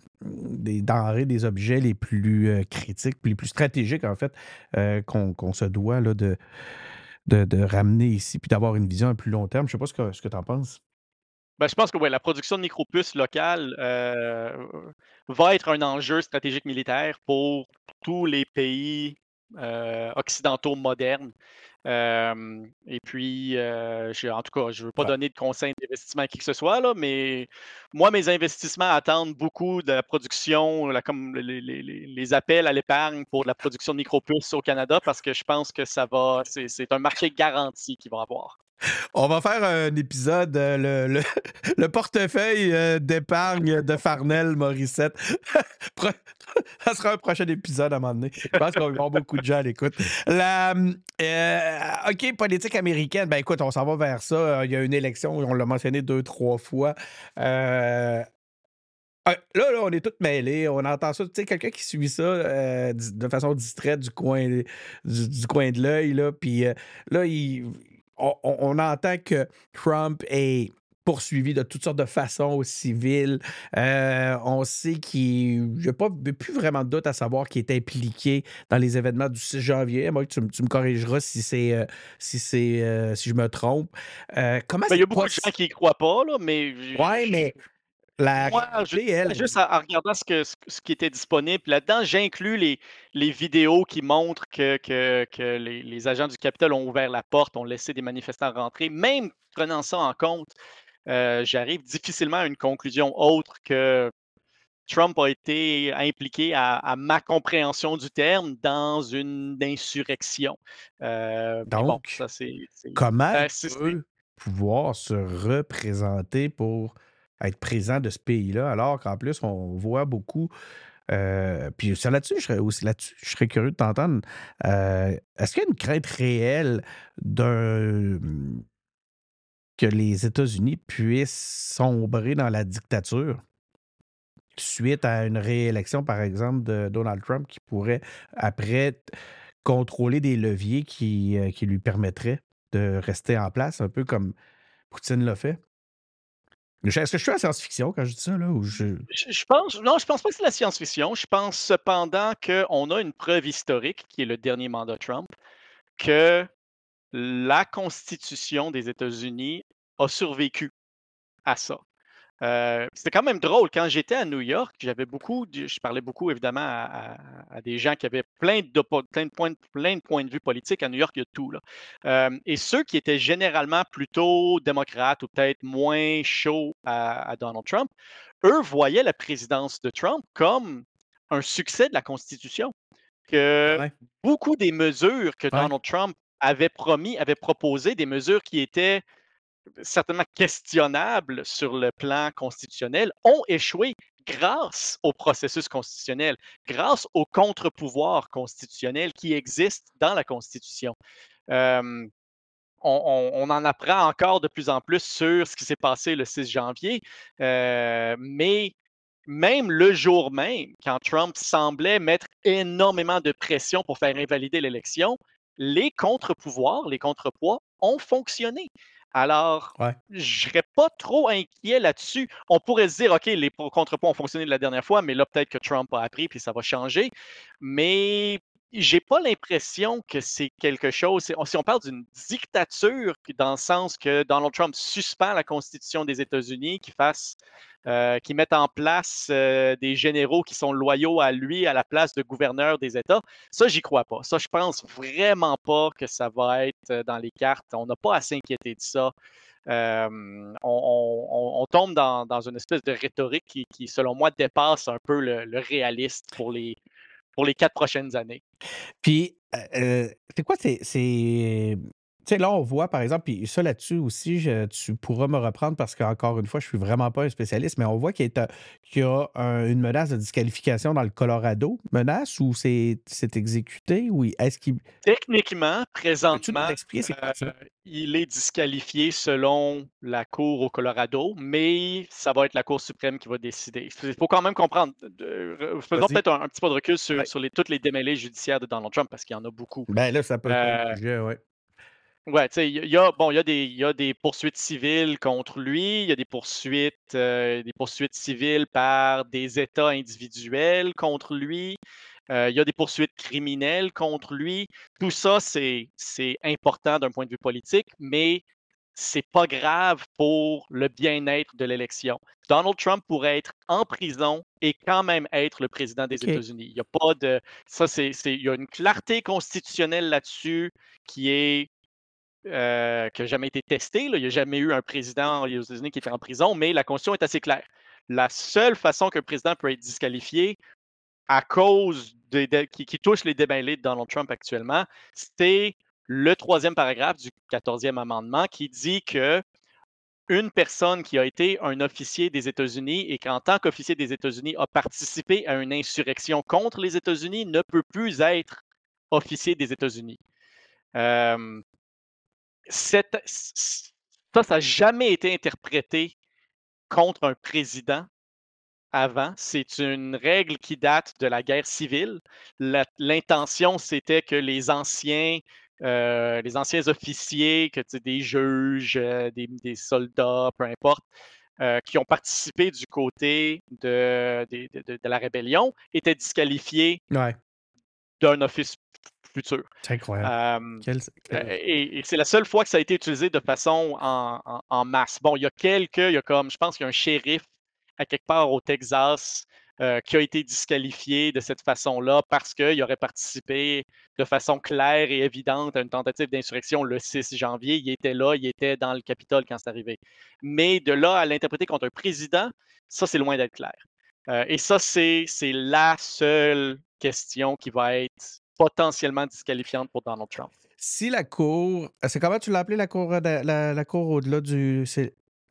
denrées, des objets les plus critiques, les plus stratégiques, en fait, qu'on se doit là, de de, ramener ici puis d'avoir une vision à plus long terme. Je ne sais pas ce que, tu en penses. Ben, je pense que la production de micropuces locales euh, va être un enjeu stratégique militaire pour tous les pays euh, occidentaux modernes et puis, en tout cas, je ne veux pas donner de conseils d'investissement à qui que ce soit, là, mais moi, mes investissements attendent beaucoup de la production, comme les, appels à l'épargne pour la production de micropuces au Canada, parce que je pense que ça va, c'est un marché garanti qu'ils vont avoir. On va faire un épisode, le, le, portefeuille d'épargne de Farnell Morissette. ça sera un prochain épisode à un moment donné. Je pense qu'on va beaucoup de gens à l'écoute. Euh, OK, politique américaine. Ben écoute, on s'en va vers ça. Il y a une élection, on l'a mentionné deux, trois fois. Euh, ah, Là, là, on est tous mêlés. On entend ça. Tu sais, quelqu'un qui suit ça euh, de façon distraite du coin, du, coin de l'œil, là. Puis là, il, on, on, entend que Trump est poursuivi de toutes sortes de façons au civil. Euh, on sait qu'il a pas plus vraiment de doute à savoir qu'il est impliqué dans les événements du 6 janvier. Moi, tu, me corrigeras si c'est euh, si c'est euh, si je me trompe. comment ben, Il y a beaucoup de gens qui n'y croient pas, là, mais. Ouais, mais. La Moi, elle... Juste en, regardant ce, que, ce, qui était disponible là-dedans, j'inclus les, les vidéos qui montrent que, que, que les, les, agents du Capitole ont ouvert la porte, ont laissé des manifestants rentrer. Même prenant ça en compte, euh, j'arrive difficilement à une conclusion autre que Trump a été impliqué, à, ma compréhension du terme, dans une insurrection. Euh, Donc, ça, comment il peut pouvoir se représenter pour être présent de ce pays-là, alors qu'en plus, on voit beaucoup. Euh, puis là-dessus, je serais là-dessus, je serais curieux de t'entendre. Est-ce qu'il y a une crainte réelle que les États-Unis puissent sombrer dans la dictature suite à une réélection, par exemple, de Donald Trump qui pourrait, après, contrôler des leviers euh, qui lui permettraient de rester en place, un peu comme Poutine l'a fait? Est-ce que je suis à la science-fiction quand je dis ça? Là, ou je... Je, pense, non, je pense pas que c'est la science-fiction. Je pense cependant qu'on a une preuve historique, qui est le dernier mandat Trump, que la Constitution des États-Unis a survécu à ça. Euh, c'était quand même drôle. Quand j'étais à New York, j'avais beaucoup, je parlais beaucoup évidemment à, des gens qui avaient plein de, plein, de points, plein de points de vue politiques. À New York, il y a tout. Là. Euh, et ceux qui étaient généralement plutôt démocrates ou peut-être moins chauds à, Donald Trump, eux voyaient la présidence de Trump comme un succès de la Constitution. Que beaucoup des mesures que Donald Trump avait promis, avait proposé, des mesures qui étaient certainement questionnables sur le plan constitutionnel, ont échoué grâce au processus constitutionnel, grâce au contre-pouvoir constitutionnel qui existe dans la Constitution. On, en apprend encore de plus en plus sur ce qui s'est passé le 6 janvier, mais même le jour même, quand Trump semblait mettre énormément de pression pour faire invalider l'élection, les contre-pouvoirs, les contre-poids ont fonctionné. Alors, je ne serais pas trop inquiet là-dessus. On pourrait se dire, OK, les contre-poids ont fonctionné la dernière fois, mais là, peut-être que Trump a appris, puis ça va changer. Mais j'ai pas l'impression que c'est quelque chose. Si on parle d'une dictature, dans le sens que Donald Trump suspend la Constitution des États-Unis, qui fasse, euh, qui mette en place euh, des généraux qui sont loyaux à lui à la place de gouverneur des États, ça, j'y crois pas. Ça, je pense vraiment pas que ça va être euh, dans les cartes. On n'a pas à s'inquiéter de ça. on, tombe dans, une espèce de rhétorique qui, selon moi, dépasse un peu le réaliste pour les, pour les quatre prochaines années. Puis, c'est quoi c'est tu sais, là, on voit, par exemple, puis ça là-dessus aussi, tu pourras me reprendre parce qu'encore une fois, je suis vraiment pas un spécialiste, mais on voit qu'il y a, une menace de disqualification dans le Colorado. Menace ou c'est exécuté ou est-ce qu'il. Techniquement, présentement, euh, il est disqualifié selon la Cour au Colorado, mais ça va être la Cour suprême qui va décider. Il faut quand même comprendre. faisons peut-être un, petit peu de recul sur, les, toutes les démêlés judiciaires de Donald Trump parce qu'il y en a beaucoup. Ben là, ça peut être un sujet, oui. Ouais, tu sais, il y a, bon, il y a des, y a des poursuites civiles contre lui, il y a des poursuites, euh, des poursuites civiles par des États individuels contre lui, euh, il y a des poursuites criminelles contre lui. Tout ça, c'est, important d'un point de vue politique, mais c'est pas grave pour le bien-être de l'élection. Donald Trump pourrait être en prison et quand même être le président des États-Unis. Il y a pas de. Ça, c'est, c'est, il y a une clarté constitutionnelle là-dessus qui est euh, qui n'a jamais été testé. Il n'y a jamais eu un président aux États-Unis qui était en prison, mais la Constitution est assez claire. La seule façon qu'un président peut être disqualifié à cause de, qui, touche les démêlés de Donald Trump actuellement, c'est le troisième paragraphe du 14e amendement qui dit que une personne qui a été un officier des États-Unis et qui, en tant qu'officier des États-Unis, a participé à une insurrection contre les États-Unis ne peut plus être officier des États-Unis. Euh, ça, ça n'a jamais été interprété contre un président avant. C'est une règle qui date de la guerre civile. L'intention, c'était que les anciens, euh, les anciens officiers, que des juges, euh, des, soldats, peu importe, euh, qui ont participé du côté de, de, la rébellion, étaient disqualifiés d'un office futur. C'est incroyable. Euh, et, c'est la seule fois que ça a été utilisé de façon en, masse. Bon, il y a quelques, il y a comme, je pense qu'il y a un shérif à quelque part au Texas euh, qui a été disqualifié de cette façon-là parce qu'il aurait participé de façon claire et évidente à une tentative d'insurrection le 6 janvier. Il était là, il était dans le Capitole quand c'est arrivé. Mais de là à l'interpréter contre un président, ça, c'est loin d'être clair. Euh, et ça, c'est la seule question qui va être potentiellement disqualifiante pour Donald Trump. Si la Cour, euh, c'est comment tu l'as appelé la Cour, euh, la, cour au-delà du,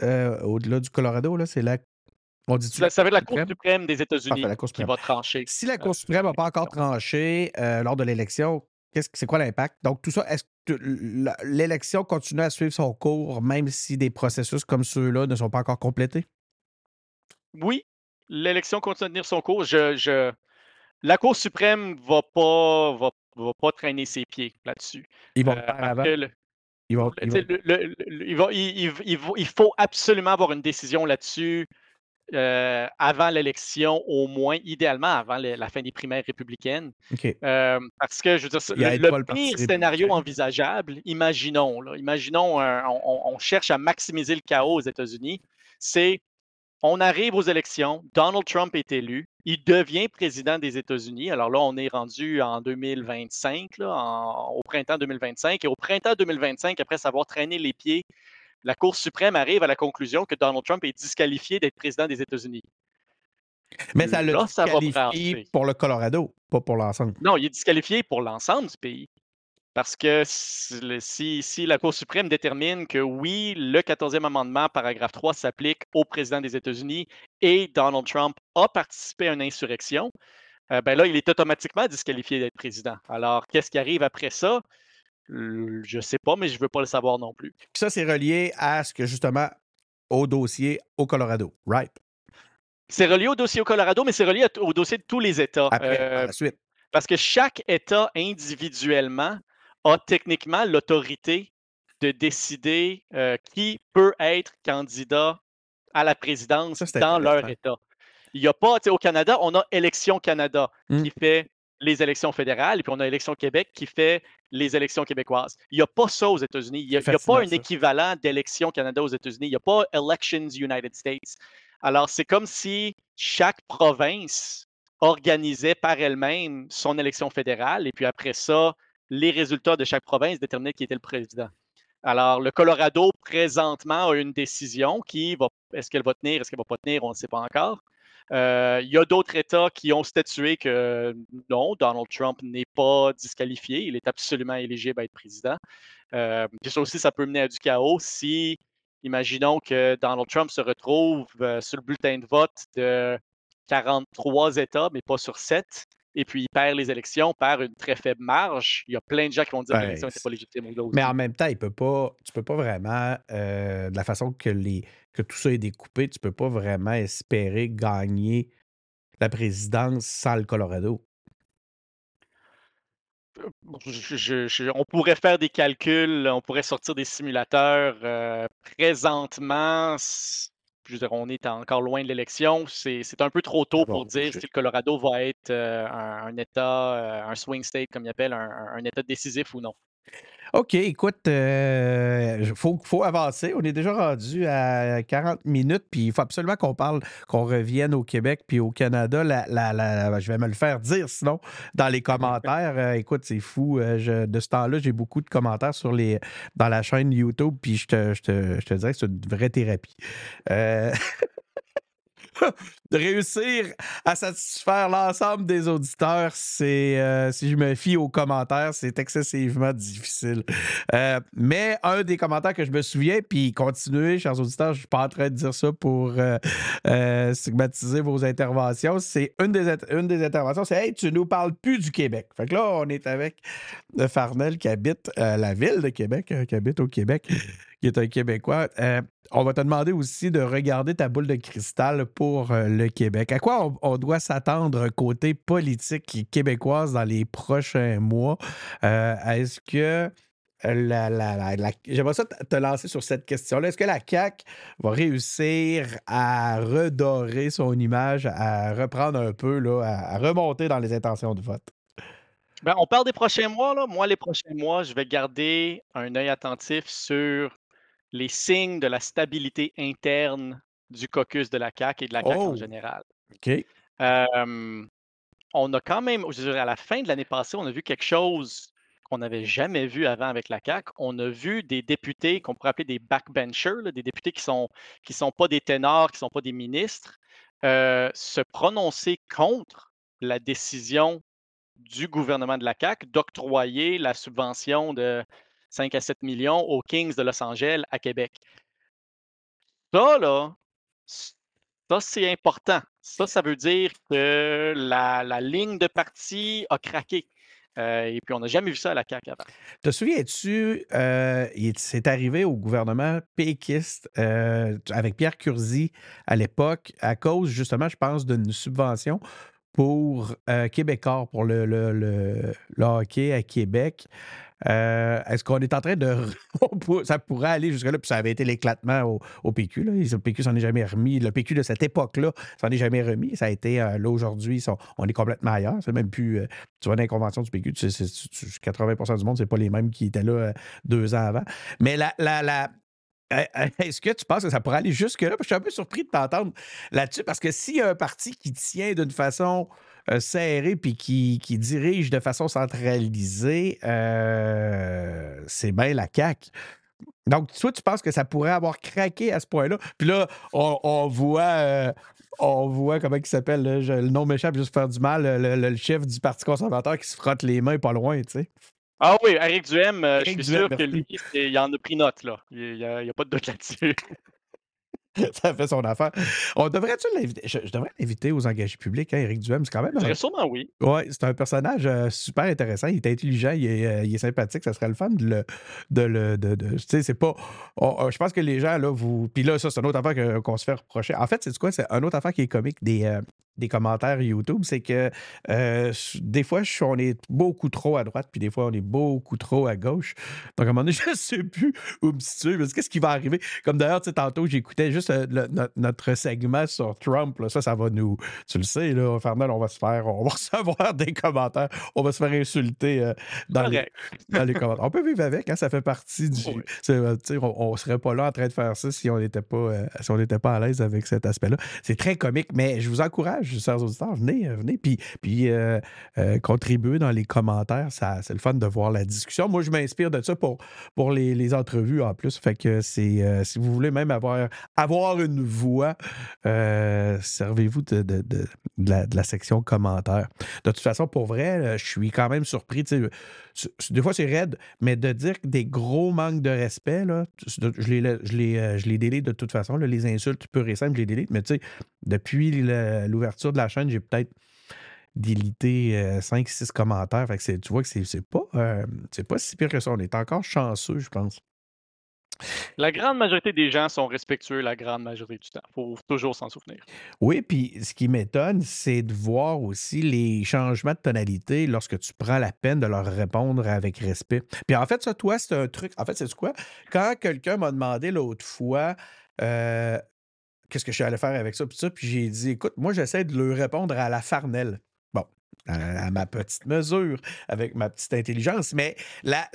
euh, au-delà du Colorado, là, c'est la on dit ça, ça va être la Cour suprême? des États-Unis qui va trancher. Si la Cour suprême n'a pas encore tranché lors de l'élection, c'est quoi l'impact? Donc, tout ça, est-ce que l'élection continue à suivre son cours, même si des processus comme ceux-là ne sont pas encore complétés? Oui, l'élection continue à tenir son cours. Je, je, la Cour suprême va pas, va, va pas traîner ses pieds là-dessus. Ils vont euh, il, faut absolument avoir une décision là-dessus euh, avant l'élection, au moins, idéalement avant la fin des primaires républicaines. Euh, parce que, je veux dire, le, pire scénario envisageable, imaginons, imaginons, on, cherche à maximiser le chaos aux États-Unis, c'est on arrive aux élections, Donald Trump est élu, il devient président des États-Unis. Alors là, on est rendu en 2025, au printemps 2025. Et au printemps 2025, après savoir traîné les pieds, la Cour suprême arrive à la conclusion que Donald Trump est disqualifié d'être président des États-Unis. Mais ça le disqualifie pour le Colorado, pas pour l'ensemble. Non, il est disqualifié pour l'ensemble du pays. Parce que si, si, la Cour suprême détermine que oui, le 14e amendement, paragraphe 3, s'applique au président des États-Unis et Donald Trump a participé à une insurrection, euh, ben là, il est automatiquement disqualifié d'être président. Alors, qu'est-ce qui arrive après ça? Je ne sais pas, mais je ne veux pas le savoir non plus. ça, c'est relié à ce que justement au dossier au Colorado, right? C'est relié au dossier au Colorado, mais c'est relié au dossier de tous les États. Après, la euh, suite. Parce que chaque État individuellement a techniquement l'autorité de décider euh, qui peut être candidat à la présidence dans leur État. Il n'y a pas, au Canada, on a Élection Canada mmh. qui fait les élections fédérales, et puis on a Élection Québec qui fait les élections québécoises. Il n'y a pas ça aux États-Unis. Il n'y a, pas un équivalent d'élection Canada aux États-Unis. Il n'y a pas Elections United States. Alors, c'est comme si chaque province organisait par elle-même son élection fédérale, et puis après ça, les résultats de chaque province déterminaient qui était le président. Alors, le Colorado, présentement, a une décision qui va, est-ce qu'elle va tenir, est-ce qu'elle va pas tenir, on ne sait pas encore. Euh, il y a d'autres États qui ont statué que non, Donald Trump n'est pas disqualifié, il est absolument éligible à être président. Euh, ça aussi, ça peut mener à du chaos si, imaginons que Donald Trump se retrouve euh, sur le bulletin de vote de 43 États, mais pas sur 7 et puis il perd les élections par une très faible marge. Il y a plein de gens qui vont dire que l'élection n'était pas légitime. Mais en même temps, il peut pas, tu peux pas vraiment, de la façon que, les, que tout ça est découpé, tu peux pas vraiment espérer gagner la présidence sans le Colorado. on pourrait faire des calculs, on pourrait sortir des simulateurs. présentement, je veux dire, on est encore loin de l'élection. C'est un peu trop tôt pour dire si le Colorado va être un, État, un swing state, comme il appelle, un État décisif ou non. OK, écoute, il euh, faut, avancer. On est déjà rendu à 40 minutes, puis il faut absolument qu'on parle, qu'on revienne au Québec puis au Canada. La, je vais me le faire dire sinon dans les commentaires. Euh, écoute, c'est fou. Euh, de ce temps-là, j'ai beaucoup de commentaires sur les, dans la chaîne YouTube, puis je te, je te, je te dirais que c'est une vraie thérapie. de réussir à satisfaire l'ensemble des auditeurs, c'est, euh, si je me fie aux commentaires, c'est excessivement difficile. Euh, mais un des commentaires que je me souviens, puis continuez, chers auditeurs, je suis pas en train de dire ça pour euh, stigmatiser vos interventions, c'est une des, une des interventions, c'est Hey, tu nous parles plus du Québec. Fait que là, on est avec Farnel qui habite la ville de Québec, qui habite au Québec, qui est un Québécois. On va te demander aussi de regarder ta boule de cristal pour euh, le Québec. À quoi on, doit s'attendre côté politique québécoise dans les prochains mois? Euh, est-ce que la, la, J'aimerais ça te lancer sur cette question-là. Est-ce que la CAQ va réussir à redorer son image, à reprendre un peu, là, à, remonter dans les intentions de vote? Ben, on parle des prochains mois. Là. Moi, les prochains mois, je vais garder un œil attentif sur les signes de la stabilité interne du caucus de la CAQ et de la CAQ en oh! général. OK. on a quand même, je dirais, à la fin de l'année passée, on a vu quelque chose qu'on n'avait jamais vu avant avec la CAQ. On a vu des députés qu'on pourrait appeler des backbenchers, des députés qui ne sont, qui sont pas des ténors, qui ne sont pas des ministres, euh, se prononcer contre la décision du gouvernement de la CAQ d'octroyer la subvention de 5 à 7 millions aux Kings de Los Angeles à Québec. Ça, là, ça, c'est important. Ça, ça veut dire que la, ligne de parti a craqué. Euh, et puis, on n'a jamais vu ça à la CAQ avant. Te souviens-tu, euh, c'est arrivé au gouvernement péquiste euh, avec Pierre Curzi à l'époque, à cause justement, je pense, d'une subvention pour Québécois, pour le, le, hockey à Québec. Euh, est-ce qu'on est en train de. ça pourrait aller jusque-là, puis ça avait été l'éclatement au, PQ. Là. Le PQ s'en est jamais remis. Le PQ de cette époque-là s'en est jamais remis. Ça a été. Euh, là, aujourd'hui, on est complètement ailleurs. C'est même plus. Euh, tu vois, dans les conventions du PQ, 80% du monde, c'est pas les mêmes qui étaient là deux ans avant. Mais la, la, la est-ce que tu penses que ça pourrait aller jusque-là? Je suis un peu surpris de t'entendre là-dessus parce que s'il y a un parti qui tient d'une façon serré puis qui, dirige de façon centralisée, euh, c'est bien la CAQ. Donc, toi, tu penses que ça pourrait avoir craqué à ce point-là? Puis là, on, voit. Euh, on voit comment il s'appelle, le nom m'échappe juste faire du mal, le, chef du Parti conservateur qui se frotte les mains pas loin, tu sais. Ah oui, Éric Duhem, heu, je suis Duhem, sûr que merci. lui, c'est il en a pris note, là. Il y a y a pas de doute là-dessus. Ça fait son affaire. On devrait-tu l'inviter? Je, je devrais l'inviter aux engagés publics, hein, Éric Duhem. C'est quand même un, sûrement oui. ouais, c'est un personnage euh, super intéressant. Il est intelligent, il est, euh, il est sympathique. Ça serait le fun de le. De le de, de- tu sais, c'est pas. je pense que les gens, là, vous. Puis là, ça, c'est une autre affaire qu'on se fait reprocher. En fait, c'est quoi? C'est une autre affaire qui est comique des, euh, des commentaires YouTube. C'est que euh, des fois, je- on est beaucoup trop à droite, puis des fois, on est beaucoup trop à gauche. Donc, à un moment donné, je ne sais plus où me situer. Parce que Qu'est-ce qui va arriver? Comme d'ailleurs, tu sais, tantôt, j'écoutais juste euh, le- notre segment sur Trump. là. Ça, ça va nous. Tu le sais, là, Fernand, on va se faire. On va recevoir des commentaires. On va se faire insulter euh, dans, les, dans les commentaires. On peut vivre avec, hein, ça fait partie du. Oui. on, on serait pas là en train de faire ça si on n'était pas, euh, si on n'était pas à l'aise avec cet aspect-là. C'est très comique, mais je vous encourage, chers auditeurs, venez, euh, venez, puis, puis euh, euh, contribuez dans les commentaires. Ça, c'est le fun de voir la discussion. Moi, je m'inspire de ça pour, pour les, les entrevues en plus. Fait que c'est, si vous voulez même avoir, avoir une voix, servez-vous de, de- de- la, de la section commentaires. De toute façon, pour vrai, je suis quand même surpris. Des fois, c'est raide, mais de dire que des gros manques de respect, là, je les, je les, je les délite de toute façon. les insultes pures et simples, je les délite. Mais tu sais, depuis le- l'ouverture de la chaîne, j'ai peut-être délité 5-6 commentaires. Fait que tu vois que c'est c'est pas, euh, c'est pas si pire que ça. On est encore chanceux, je pense. La grande majorité des gens sont respectueux la grande majorité du temps. Faut toujours s'en souvenir. Oui, puis ce qui m'étonne, c'est de voir aussi les changements de tonalité lorsque tu prends la peine de leur répondre avec respect. Puis en fait, ça, toi, c'est un truc. En fait, c'est quoi? Quand quelqu'un m'a demandé l'autre fois euh, qu'est-ce que je suis allé faire avec ça, puis ça, puis j'ai dit, écoute, moi, j'essaie de leur répondre à la farnelle. Bon, à, ma petite mesure, avec ma petite intelligence, mais la,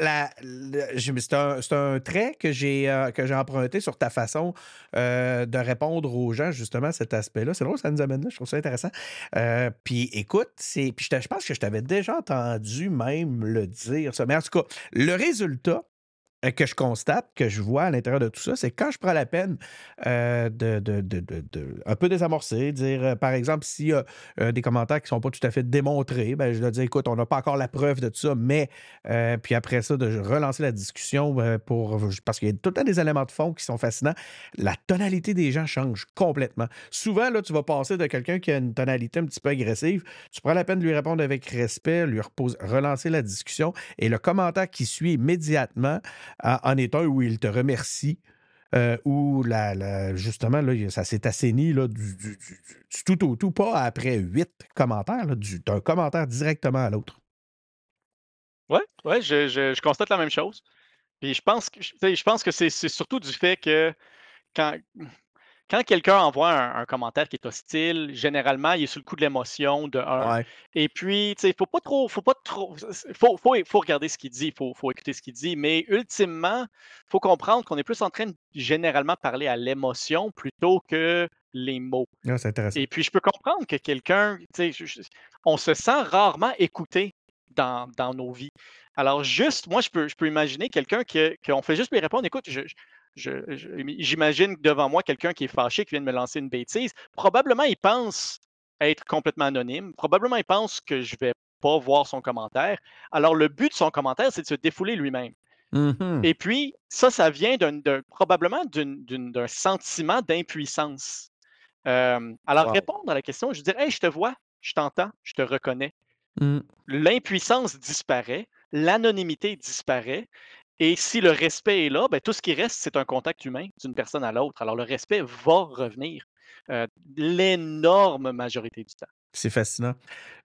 c'est un, un trait que j'ai euh, que j'ai emprunté sur ta façon euh, de répondre aux gens, justement, cet aspect-là. C'est drôle, ça nous amène là, je trouve ça intéressant. Euh, puis écoute, c'est, puis je, je pense que je t'avais déjà entendu même le dire, ça. Mais en tout cas, le résultat, que je constate, que je vois à l'intérieur de tout ça, c'est quand je prends la peine euh, de, de- de- de- un peu désamorcer, dire, euh, par exemple, s'il y a euh, des commentaires qui ne sont pas tout à fait démontrés, ben, je dois dire, écoute, on n'a pas encore la preuve de tout ça, mais euh, puis après ça, de relancer la discussion euh, pour parce qu'il y a tout le temps des éléments de fond qui sont fascinants. La tonalité des gens change complètement. Souvent, là, tu vas passer de quelqu'un qui a une tonalité un petit peu agressive, tu prends la peine de lui répondre avec respect, lui repose, relancer la discussion, et le commentaire qui suit immédiatement en est un où il te remercie. euh, où la, justement, là, ça s'est assaini là, tout au tout, pas après huit commentaires, d'un commentaire directement à l'autre. Ouais, ouais, je, je- constate la même chose. Puis je pense que, je pense que c'est surtout du fait que quand, quand quelqu'un envoie un, un commentaire qui est hostile, généralement, il est sous le coup de l'émotion, de un. Ouais. Et puis, tu sais, faut pas trop, faut pas trop, faut, faut, faut regarder ce qu'il dit, faut, faut écouter ce qu'il dit. Mais ultimement, faut comprendre qu'on est plus en train de généralement parler à l'émotion plutôt que les mots. Ah, c'est intéressant. Et puis, je peux comprendre que quelqu'un, tu sais, on se sent rarement écouté dans, dans nos vies. Alors, juste, moi, je peux, je peux imaginer quelqu'un que- qu'on fait juste lui répondre, écoute, je- j'imagine devant moi quelqu'un qui est fâché, qui vient de me lancer une bêtise. Probablement, il pense être complètement anonyme. Probablement, il pense que je vais pas voir son commentaire. Alors, le but de son commentaire, c'est de se défouler lui-même. Mhm. Et puis, ça, ça vient d'un, d'un- probablement d'un sentiment d'impuissance. Euh, alors, Wow. répondre à la question, je dirais, hey, je te vois, je t'entends, je te reconnais. Mm. L'impuissance disparaît, l'anonymité disparaît, et si le respect est là, ben, tout ce qui reste, c'est un contact humain d'une personne à l'autre. Alors, le respect va revenir euh, l'énorme majorité du temps. C'est fascinant.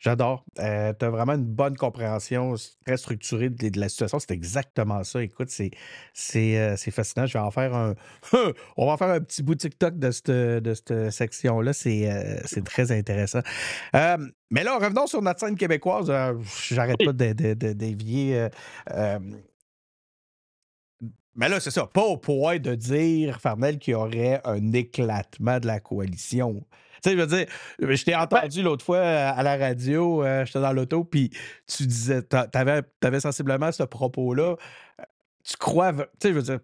J'adore. tu as vraiment une bonne compréhension très structurée de, de la situation. C'est exactement ça. Écoute, c'est c'est euh, fascinant. Je vais en faire un. On va en faire un petit bout de TikTok de cette, de cette section-là. C'est euh, très intéressant. Euh, mais là, revenons sur notre scène québécoise. Euh, J'arrête Oui. pas de- dévier. Mais là, c'est ça. Pas au point de dire, Farnel, qu'il y aurait un éclatement de la coalition. Tu sais, je veux dire, je t'ai entendu l'autre fois euh, à la radio, euh, j'étais dans l'auto, puis tu disais, t'a- t'avais, t'avais sensiblement ce propos-là. Euh, Tu crois, tu sais, je veux dire,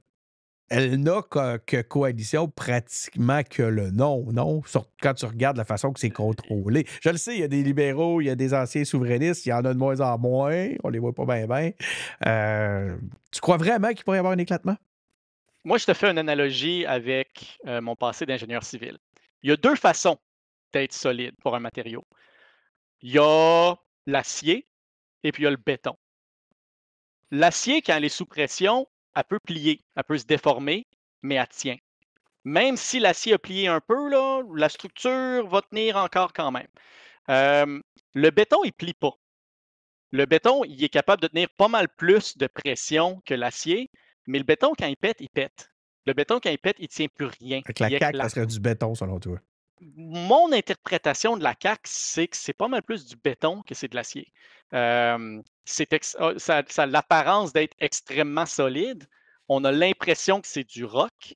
elle n'a que, coalition pratiquement que le nom, non? Surtout quand tu regardes la façon que c'est contrôlé. Je le sais, il y a des libéraux, il y a des anciens souverainistes, il y en a de moins en moins, on les voit pas bien, bien. Euh, tu crois vraiment qu'il pourrait y avoir un éclatement? Moi, je te fais une analogie avec euh, mon passé d'ingénieur civil. Il y a deux façons d'être solide pour un matériau. Il y a l'acier et puis il y a le béton. L'acier, quand elle est sous pression, elle peut plier, elle peut se déformer, mais elle tient. Même si l'acier a plié un peu, là, la structure va tenir encore quand même. Euh, le béton, il ne plie pas. Le béton, il est capable de tenir pas mal plus de pression que l'acier, mais le béton, quand il pète, il pète. Le béton, quand il pète, il ne tient plus rien. Avec la CAQ, ça serait du béton, selon toi. Mon interprétation de la CAQ, c'est que c'est pas mal plus du béton que c'est de l'acier. Euh, ah, ça, a l'apparence d'être extrêmement solide. On a l'impression que c'est du rock.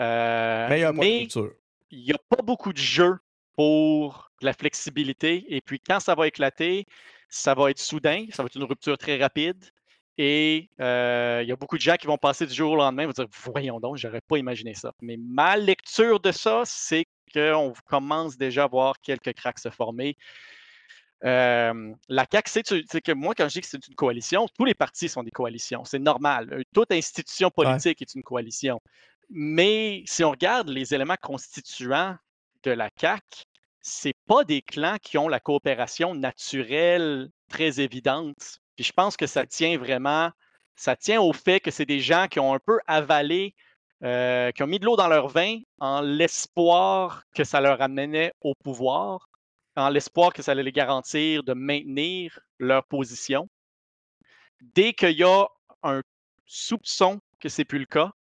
Euh, mais il n'y a, pas beaucoup de jeu pour la flexibilité. Et puis, quand ça va éclater, ça va être soudain, ça va être une rupture très rapide. Et euh, il y a beaucoup de gens qui vont passer du jour au lendemain et vont dire Voyons donc, j'aurais pas imaginé ça. Mais ma lecture de ça, c'est qu'on commence déjà à voir quelques cracks se former la CAQ, c'est que moi, quand je dis que c'est une coalition, tous les partis sont des coalitions. C'est normal. Euh, toute institution politique est une coalition. Mais si on regarde les éléments constituants de la CAQ, c'est pas des clans qui ont la coopération naturelle très évidente. Puis je pense que ça tient vraiment, ça tient au fait que c'est des gens qui ont un peu avalé, euh, qui ont mis de l'eau dans leur vin en l'espoir que ça leur amenait au pouvoir en l'espoir que ça allait les garantir de maintenir leur position. Dès qu'il y a un soupçon que ce n'est plus le cas,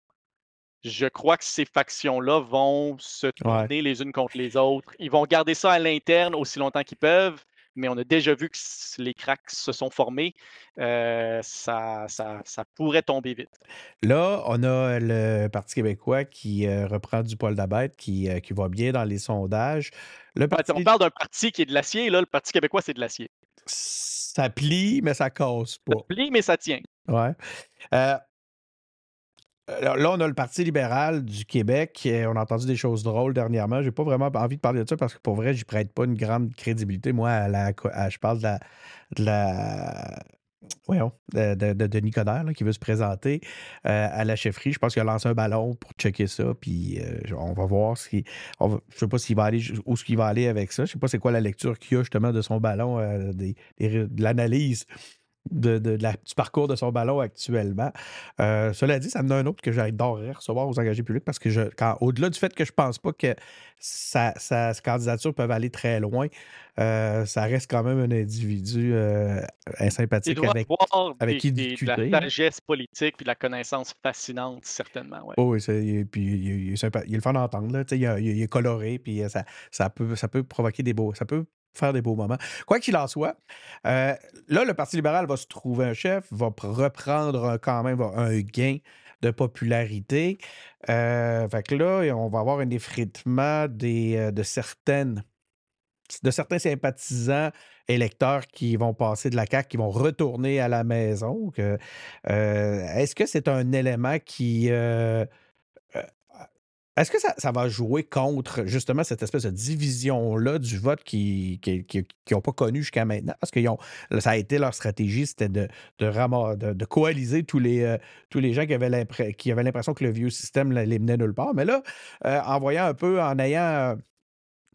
je crois que ces factions-là vont se tourner les unes contre les autres. Ils vont garder ça à l'interne aussi longtemps qu'ils peuvent, mais on a déjà vu que les cracks se sont formés. Euh, ça, ça, pourrait tomber vite. Là, on a le Parti québécois qui euh, reprend du poil d'abête, qui, euh, qui va bien dans les sondages. Le On parle d'un parti qui est de l'acier, là, le Parti québécois, c'est de l'acier. Ça plie, mais ça casse pas. Ça plie, mais ça tient. Ouais. Là, on a le Parti libéral du Québec. On a entendu des choses drôles dernièrement. J'ai pas vraiment envie de parler de ça parce que pour vrai, j'y prête pas une grande crédibilité. Moi, je parle de la, de la de, de, Denis Coderre qui veut se présenter euh, à la chefferie. Je pense qu'il a lancé un ballon pour checker ça. Puis euh, on va voir si. je ne sais pas va aller où ce qu'il va aller avec ça. Je ne sais pas c'est quoi la lecture qu'il a justement de son ballon, euh, de l'analyse de, du parcours de son ballon actuellement. Euh, cela dit, ça me donne un autre que j'adorerais recevoir aux engagés publics parce que je, au-delà du fait que je pense pas que sa, candidature peut aller très loin, euh, ça reste quand même un individu euh, insympathique avec, avec qui De la sagesse politique et de la connaissance fascinante, certainement. Ouais. Oh, oui, puis il, est, il, le fun d'entendre. Il, il, est coloré, puis ça, ça, peut, ça peut provoquer des beaux. Ça peut faire des beaux moments. Quoi qu'il en soit, euh, là, le Parti libéral va se trouver un chef, va reprendre quand même un gain de popularité. Euh, fait que là, on va avoir un effritement des, euh, de certaines certains sympathisants électeurs qui vont passer de la CAQ, qui vont retourner à la maison. Est-ce que c'est un élément qui est-ce que ça, va jouer contre justement cette espèce de division-là du vote qui n'ont pas connu jusqu'à maintenant? Parce que ça a été leur stratégie, c'était de, de, de, coaliser tous les, euh, tous les gens qui avaient l'impression que le vieux système les menait nulle part. Mais là, euh, en voyant un peu, en ayant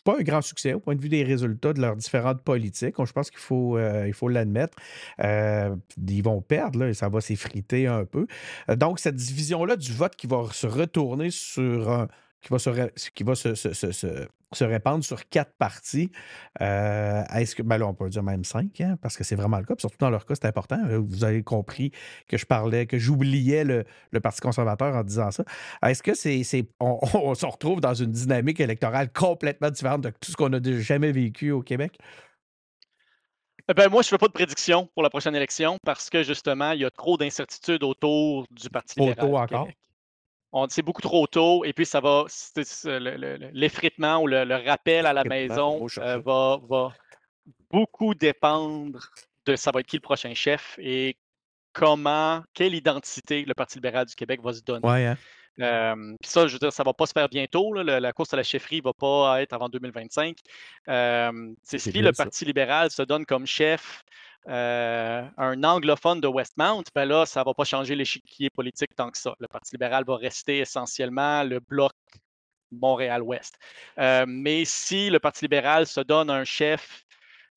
pas un grand succès au point de vue des résultats de leurs différentes politiques. Je pense qu'il faut euh, l'admettre. Euh, ils vont perdre, là, et ça va s'effriter un peu. Euh, donc, cette division-là du vote qui va se retourner sur un, qui va se, qui va se, répandre sur quatre parties. Euh, est-ce que, ben là, on peut dire même cinq, hein, parce que c'est vraiment le cas. surtout dans leur cas, c'est important. Vous avez compris que je parlais, que j'oubliais le, Parti conservateur en disant ça. Est-ce que c'est. on, se retrouve dans une dynamique électorale complètement différente de tout ce qu'on a jamais vécu au Québec? Eh ben, moi, je ne fais pas de prédiction pour la prochaine élection parce que justement, il y a trop d'incertitudes autour du Parti libéral. Autour encore c'est beaucoup trop tôt, et puis ça va, l'effritement ou le, rappel à la maison euh, va, beaucoup dépendre de ça va être qui le prochain chef et comment, quelle identité le Parti libéral du Québec va se donner. Ouais, hein. Euh, puis ça, je veux dire, ça ne va pas se faire bientôt. La, course à la chefferie ne va pas être avant 2025. Euh, si le Parti libéral se donne comme chef euh, un anglophone de Westmount, ben là, ça ne va pas changer l'échiquier politique tant que ça. Le Parti libéral va rester essentiellement le bloc Montréal-Ouest. Euh, mais si le Parti libéral se donne un chef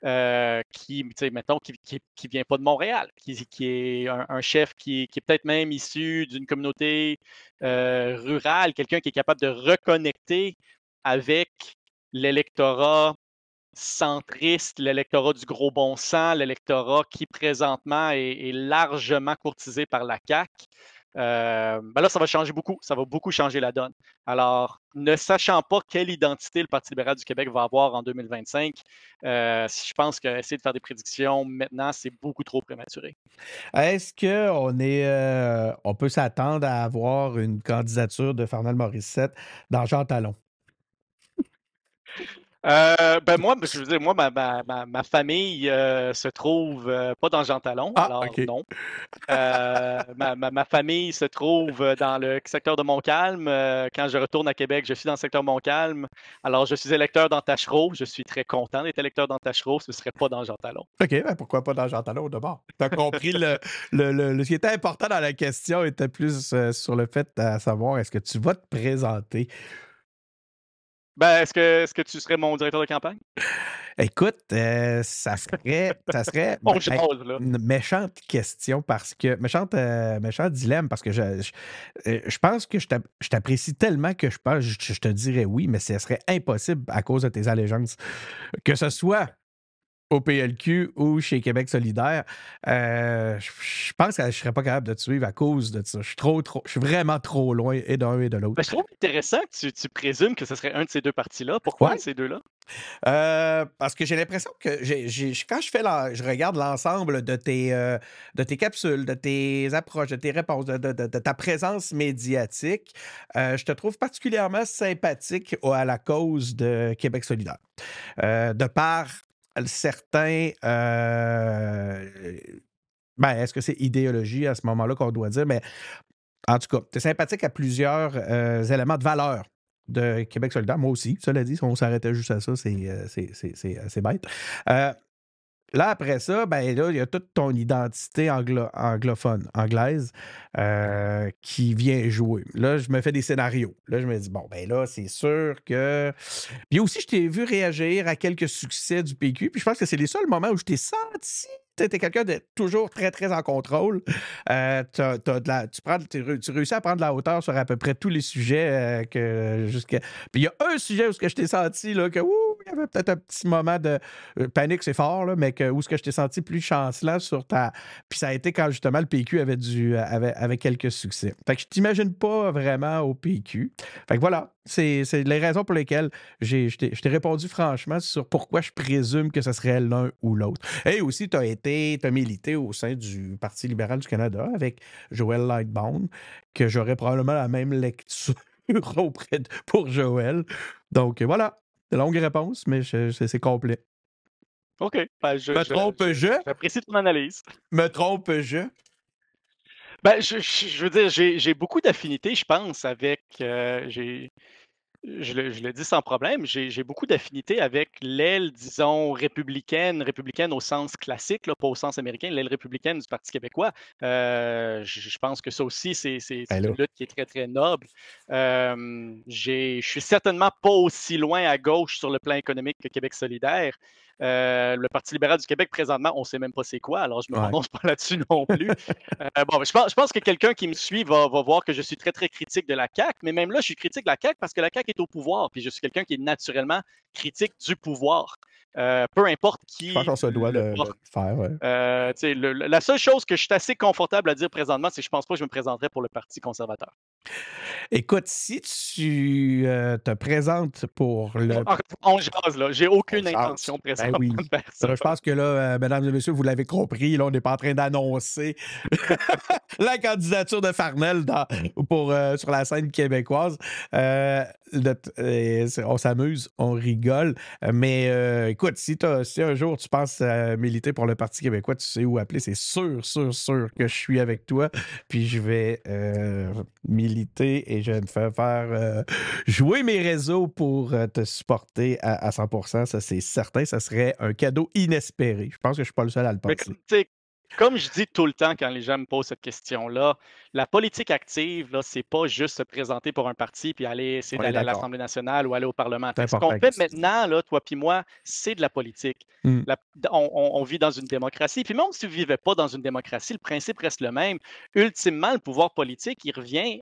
euh, qui, mettons, qui, qui, vient pas de Montréal, qui, qui est un, chef qui, est peut-être même issu d'une communauté rurale, quelqu'un qui est capable de reconnecter avec l'électorat centriste, l'électorat du gros bon sens, l'électorat qui présentement est, largement courtisé par la CAQ. Euh, ben là, ça va changer beaucoup. Ça va beaucoup changer la donne. Alors, ne sachant pas quelle identité le Parti libéral du Québec va avoir en 2025, euh, je pense qu'essayer de faire des prédictions maintenant, c'est beaucoup trop prématuré. Est-ce qu'on est, euh, on peut s'attendre à avoir une candidature de Fernand Morissette dans Jean Talon? Euh, ben moi, je veux dire, moi, ma, ma, ma, famille euh, se trouve euh, pas dans Jean Talon, ah, alors non. ma, ma, famille se trouve dans le secteur de Montcalm. quand je retourne à Québec, je suis dans le secteur Montcalm. Alors, je suis électeur dans Tachereau. Je suis très content d'être électeur dans Tachereau. Ce ne serait pas dans Jean Talon. OK, ben pourquoi pas dans Jean Talon d'abord? Tu as compris le, le, le, ce qui était important dans la question était plus sur le fait de savoir est-ce que tu vas te présenter ben, est-ce que, est que tu serais mon directeur de campagne? Écoute, euh, ça serait, ça serait une méchante question parce que méchante, euh, méchant dilemme parce que je, je, euh, pense que je t'apprécie tellement que je pense, je, je, te dirais oui, mais ce serait impossible à cause de tes allégeances. Que ce soit au PLQ ou chez Québec solidaire, euh, je pense que je ne serais pas capable de te suivre à cause de ça. Je suis, trop, trop, je suis vraiment trop loin et d'un et de l'autre. Ben, je trouve intéressant que tu, présumes que ce serait un de ces deux partis-là. Pourquoi ces deux-là? Euh, parce que j'ai l'impression que quand je fais je regarde l'ensemble de tes, euh, de tes capsules, de tes approches, de tes réponses, de, ta présence médiatique, je te trouve particulièrement sympathique à la cause de Québec solidaire. de par certains. Euh, ben, est-ce que c'est idéologie à ce moment-là qu'on doit dire? Mais en tout cas, tu es sympathique à plusieurs euh, éléments de valeur de Québec solidaire. Moi aussi, cela dit, si on s'arrêtait juste à ça, c'est euh, bête. Là, après ça, ben là, il y a toute ton identité anglophone, anglaise, euh, qui vient jouer. Là, je me fais des scénarios. Là, je me dis, bon, ben là, c'est sûr que. Puis aussi, je t'ai vu réagir à quelques succès du PQ. Puis je pense que c'est les seuls moments où je t'ai senti tu es quelqu'un de toujours très, très en contrôle. Euh, tu, prends, tu, réussis à prendre la hauteur sur à peu près tous les sujets euh, que jusqu'à. Puis il y a un sujet où je t'ai senti là, que il y avait peut-être un petit moment de euh, panique, c'est fort, mais que, où ce que je t'ai senti plus chancelant sur ta. Puis ça a été quand justement le PQ avait, du, avait, avait quelques succès. Fait que je t'imagine pas vraiment au PQ. Fait que voilà, c'est les raisons pour lesquelles je t'ai répondu franchement sur pourquoi je présume que ce serait l'un ou l'autre. Et aussi, tu as été, tu as milité au sein du Parti libéral du Canada avec Joël Lightbound, que j'aurais probablement la même lecture auprès de, pour Joël. Donc voilà, longue réponse, mais c'est complet. OK. Ben, je, me trompe-je? J'apprécie ton analyse. Me trompe-je? Ben, je, je, veux dire, j'ai beaucoup d'affinités, je pense, avec. Euh, j'ai je le, dis sans problème, j'ai beaucoup d'affinités avec l'aile, disons, républicaine, républicaine au sens classique, pas au sens américain, l'aile républicaine du Parti québécois. Euh, je, pense que ça aussi, c'est ben une lutte qui est très, très noble. Euh, je suis certainement pas aussi loin à gauche sur le plan économique que Québec solidaire. Euh, le Parti libéral du Québec, présentement, on ne sait même pas c'est quoi, alors je ne me prononce pas là-dessus non plus. Euh, bon, je pense, je pense, que quelqu'un qui me suit va, voir que je suis très, très critique de la CAQ, mais même là, je suis critique de la CAQ parce que la CAQ est au pouvoir, puis je suis quelqu'un qui est naturellement critique du pouvoir. Euh, peu importe qui. Je pense se doit le, faire. la seule chose que je suis assez confortable à dire présentement, c'est que je ne pense pas que je me présenterai pour le Parti conservateur. Écoute, si tu euh, te présentes pour le. On jase, là. J'ai aucune intention ben de faire ça. Je pense que là, euh, mesdames et messieurs, vous l'avez compris, là, on n'est pas en train d'annoncer la candidature de Farnell pour, sur la scène québécoise. euh, on s'amuse, on rigole. Mais euh, écoute, si, si, un jour tu penses militer pour le Parti québécois, tu sais où appeler. C'est sûr, sûr, sûr que je suis avec toi. Puis je vais euh, et je vais me faire, faire jouer mes réseaux pour te supporter à, 100% Ça, c'est certain. Ça serait un cadeau inespéré. Je pense que je ne suis pas le seul à le penser comme je dis tout le temps quand les gens me posent cette question-là, la politique active, là, c'est pas juste se présenter pour un parti puis aller essayer d'aller à l'Assemblée nationale ou aller au Parlement. Ce qu'on fait maintenant, là, toi puis moi, c'est de la politique. Mmh. on, vit dans une démocratie. Puis même si vous ne vivez pas dans une démocratie, le principe reste le même. Ultimement, le pouvoir politique, il revient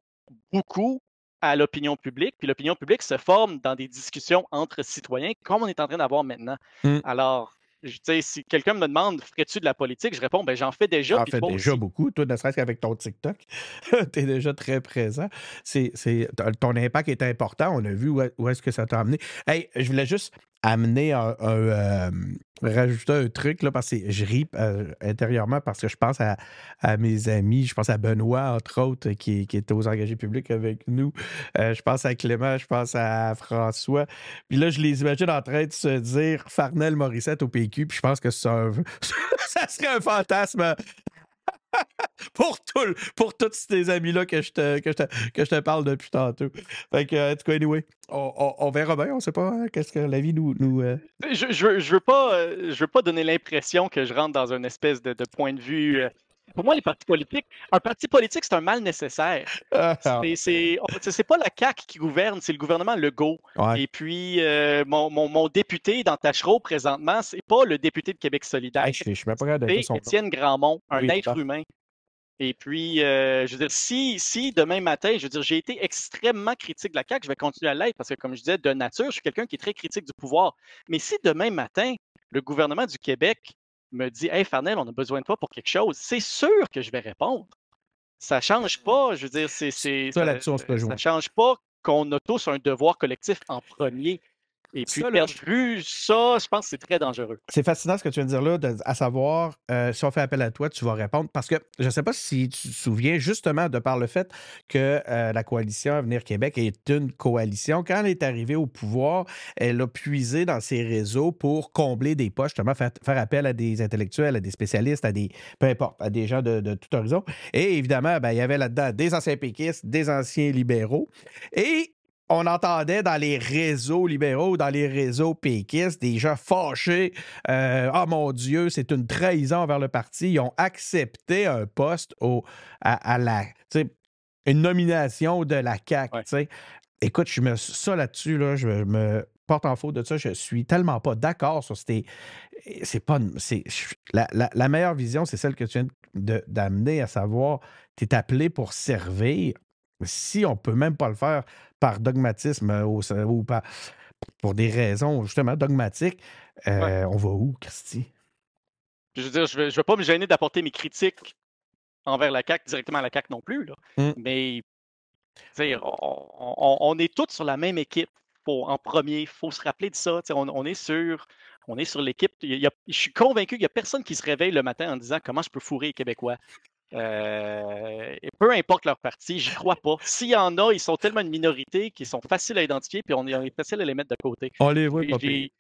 beaucoup à l'opinion publique. Puis l'opinion publique se forme dans des discussions entre citoyens, comme on est en train d'avoir maintenant. Mmh. Alors, si quelqu'un me demande ferais-tu de la politique, je réponds ben j'en fais déjà. J'en fais déjà beaucoup. Toi, ne serait-ce qu'avec ton TikTok, tu es déjà très présent. C'est, ton impact est important. On a vu où, est-ce que ça t'a amené. Hey, je voulais juste amener un, euh, rajouter un truc là, parce que je ris euh, intérieurement parce que je pense à, mes amis, je pense à Benoît, entre autres, qui, est aux engagés publics avec nous. Euh, je pense à Clément, je pense à François. Puis là, je les imagine en train de se dire Farnel Morissette au PQ, puis je pense que ça, ça serait un fantasme pour, tout, pour tous ces amis-là que je, te, que, je te, parle depuis tantôt. Fait que, en tout cas, anyway, on, verra bien, on sait pas hein, qu'est-ce que la vie nous. nous euh, Je, je, je, veux pas, euh, je veux pas donner l'impression que je rentre dans une espèce de, de point de vue euh, pour moi, les partis politiques, un parti politique, c'est un mal nécessaire. Ah, ah. c'est pas la CAQ qui gouverne, c'est le gouvernement Legault. Et puis, euh, mon, mon, député dans Tachereau, présentement, c'est pas le député de Québec solidaire. je, suis même pas C'est Étienne Grandmont, un être humain. Et puis, euh, je veux dire, si, si demain matin, je veux dire, j'ai été extrêmement critique de la CAQ, je vais continuer à l'être parce que, comme je disais, de nature, je suis quelqu'un qui est très critique du pouvoir. Mais si demain matin, le gouvernement du Québec me dit Hey, Farnell, on a besoin de toi pour quelque chose, c'est sûr que je vais répondre. Ça ne change pas, je veux dire, c'est. Ça, ça change pas qu'on a tous un devoir collectif en premier. Et puis, ça, perdre ça, je pense que c'est très dangereux. C'est fascinant ce que tu viens de dire là, à savoir, euh, si on fait appel à toi, tu vas répondre. Parce que je ne sais pas si tu te souviens, justement, de par le fait que euh, la coalition Avenir Québec est une coalition, quand elle est arrivée au pouvoir, elle a puisé dans ses réseaux pour combler des poches, justement, faire, appel à des intellectuels, à des spécialistes, à des, peu importe, à des gens de, tout horizon. Et évidemment, ben, il y avait là-dedans des anciens péquistes, des anciens libéraux. Et on entendait dans les réseaux libéraux, dans les réseaux péquistes, des gens fâchés. Euh, ah mon Dieu, c'est une trahison envers le parti. Ils ont accepté un poste au, à, la. Une nomination de la CAQ. Écoute, je me ça là-dessus, là, je me porte en faute de ça. Je suis tellement pas d'accord sur ces. C'est pas. C'est, la, la, meilleure vision, c'est celle que tu viens d'amener, à savoir, tu es appelé pour servir. Si on ne peut même pas le faire par dogmatisme euh, ou, pour des raisons justement dogmatiques, euh, on va où, Christy? Je veux dire, je ne vais, pas me gêner d'apporter mes critiques envers la CAQ directement à la CAQ non plus. Là. Mmh. Mais on, on, est tous sur la même équipe. en premier, il faut se rappeler de ça. On, on, est sur, on est sur l'équipe. Je suis convaincu qu'il n'y a personne qui se réveille le matin en disant comment je peux fourrer les Québécois. Euh, peu importe leur parti, je crois pas. S'il y en a, ils sont tellement une minorité qu'ils sont faciles à identifier, puis on est facile à les mettre de côté. On les voit puis,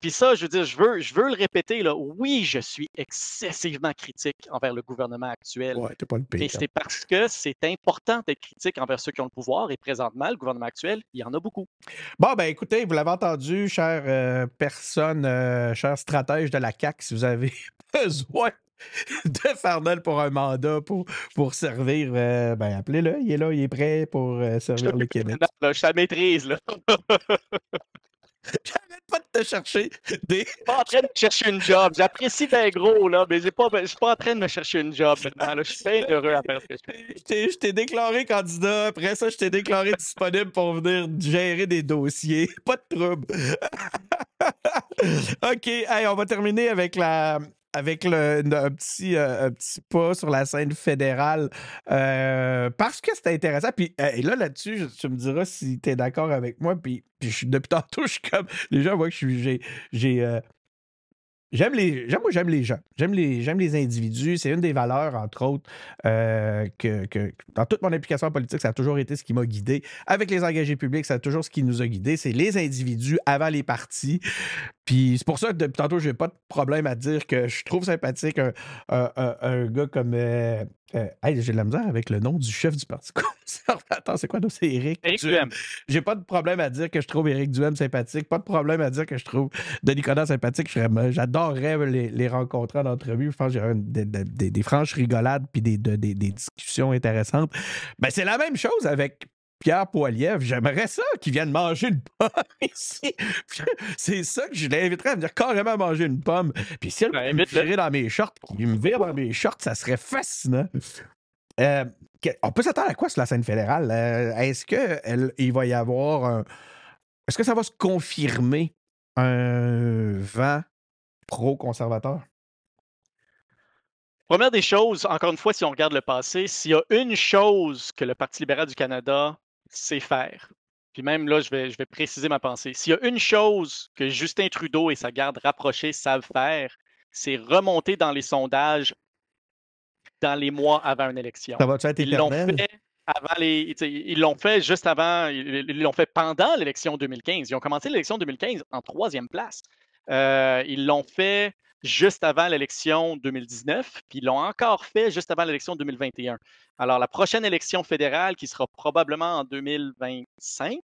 puis ça, je veux dire, je veux, je veux le répéter, là. oui, je suis excessivement critique envers le gouvernement actuel. Ouais, pas le Mais hein. c'est parce que c'est important d'être critique envers ceux qui ont le pouvoir, et présentement, le gouvernement actuel, il y en a beaucoup. Bon, ben écoutez, vous l'avez entendu, chère euh, personne, euh, cher stratège de la CAQ, si vous avez besoin de Farnell pour un mandat pour, pour servir. Euh, ben, appelez-le, il est là, il est prêt pour euh, servir le Québec. je suis à maîtrise, là. J'arrête pas de te chercher des. Je suis pas en train de chercher une job. J'apprécie d'être gros, là, mais pas, je suis pas en train de me chercher une job maintenant. Là. Je suis bien heureux à faire ce que je fais. Je t'ai déclaré candidat. Après ça, je t'ai déclaré disponible pour venir gérer des dossiers. Pas de trouble. OK, hey, on va terminer avec la, avec le, un, petit, euh, petit pas sur la scène fédérale euh, parce que c'était intéressant. Puis et là, là-dessus, tu me diras si tu es d'accord avec moi. Puis, puis je, depuis tantôt, je suis comme. Les gens voient que j'ai. j'ai euh, J'aime les, j'aime, moi, j'aime les gens. J'aime les, j'aime les individus. C'est une des valeurs, entre autres, euh, que, que, dans toute mon implication politique, ça a toujours été ce qui m'a guidé. Avec les engagés publics, ça a toujours ce qui nous a guidés. C'est les individus avant les partis. Puis c'est pour ça que depuis tantôt, j'ai pas de problème à dire que je trouve sympathique un, un, un, gars comme. Euh, euh, j'ai de la misère avec le nom du chef du Parti conservateur. C'est quoi, C'est Éric. Éric Duhem. J'ai pas de problème à dire que je trouve Éric Duhem sympathique. Pas de problème à dire que je trouve Denis Coderre sympathique. J'adorerais les, les, rencontrer en entrevue. Je pense que j'ai des, des, des, franches rigolades puis des, des, discussions intéressantes. Ben, c'est la même chose avec Pierre Poilievre, j'aimerais ça qu'il vienne manger une pomme ici. C'est ça que je l'inviterais à venir carrément manger une pomme. Puis si elle ben, me virer dans mes shorts, qu'il me vire dans mes shorts, ça serait fascinant. Euh, on peut s'attendre à quoi sur la scène fédérale? Euh, est-ce qu'il va y avoir un. Est-ce que ça va se confirmer un vent pro-conservateur? Première des choses, encore une fois, si on regarde le passé, s'il y a une chose que le Parti libéral du Canada sait faire, puis même là, je vais, je vais préciser ma pensée, s'il y a une chose que Justin Trudeau et sa garde rapprochée savent faire, c'est remonter dans les sondages dans les mois avant une élection. Ça va être Ils l'ont fait avant les, ils l'ont fait juste avant, ils l'ont fait pendant l'élection 2015. Ils ont commencé l'élection 2015 en troisième place. Euh, ils l'ont fait juste avant l'élection 2019, puis ils l'ont encore fait juste avant l'élection 2021. Alors, la prochaine élection fédérale, qui sera probablement en 2025,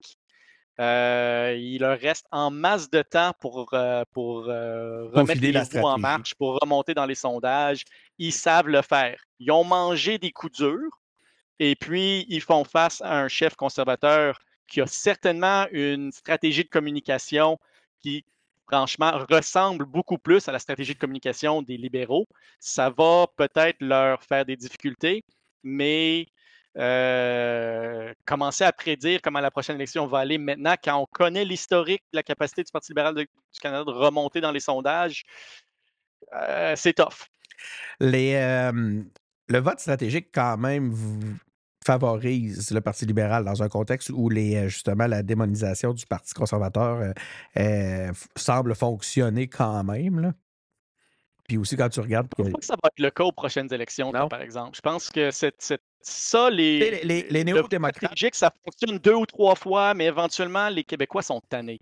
euh, il leur reste en masse de temps pour, euh, pour euh, remettre les roues en marche, pour remonter dans les sondages. Ils savent le faire. Ils ont mangé des coups durs et puis ils font face à un chef conservateur qui a certainement une stratégie de communication qui franchement, ressemble beaucoup plus à la stratégie de communication des libéraux. Ça va peut-être leur faire des difficultés, mais euh, commencer à prédire comment la prochaine élection va aller maintenant, quand on connaît l'historique, la capacité du Parti libéral du Canada de remonter dans les sondages, euh, c'est tough. Euh, le vote stratégique, quand même, vous, favorise le Parti libéral dans un contexte où les, euh, justement la démonisation du Parti conservateur euh, euh, semble fonctionner quand même. Là. Puis aussi, quand tu regardes. Je pense que ça va être le cas aux prochaines élections, par exemple. Je pense que cette, cette ça, les, les, les néo-démocrates. Ça fonctionne deux ou trois fois, mais éventuellement, les Québécois sont tannés.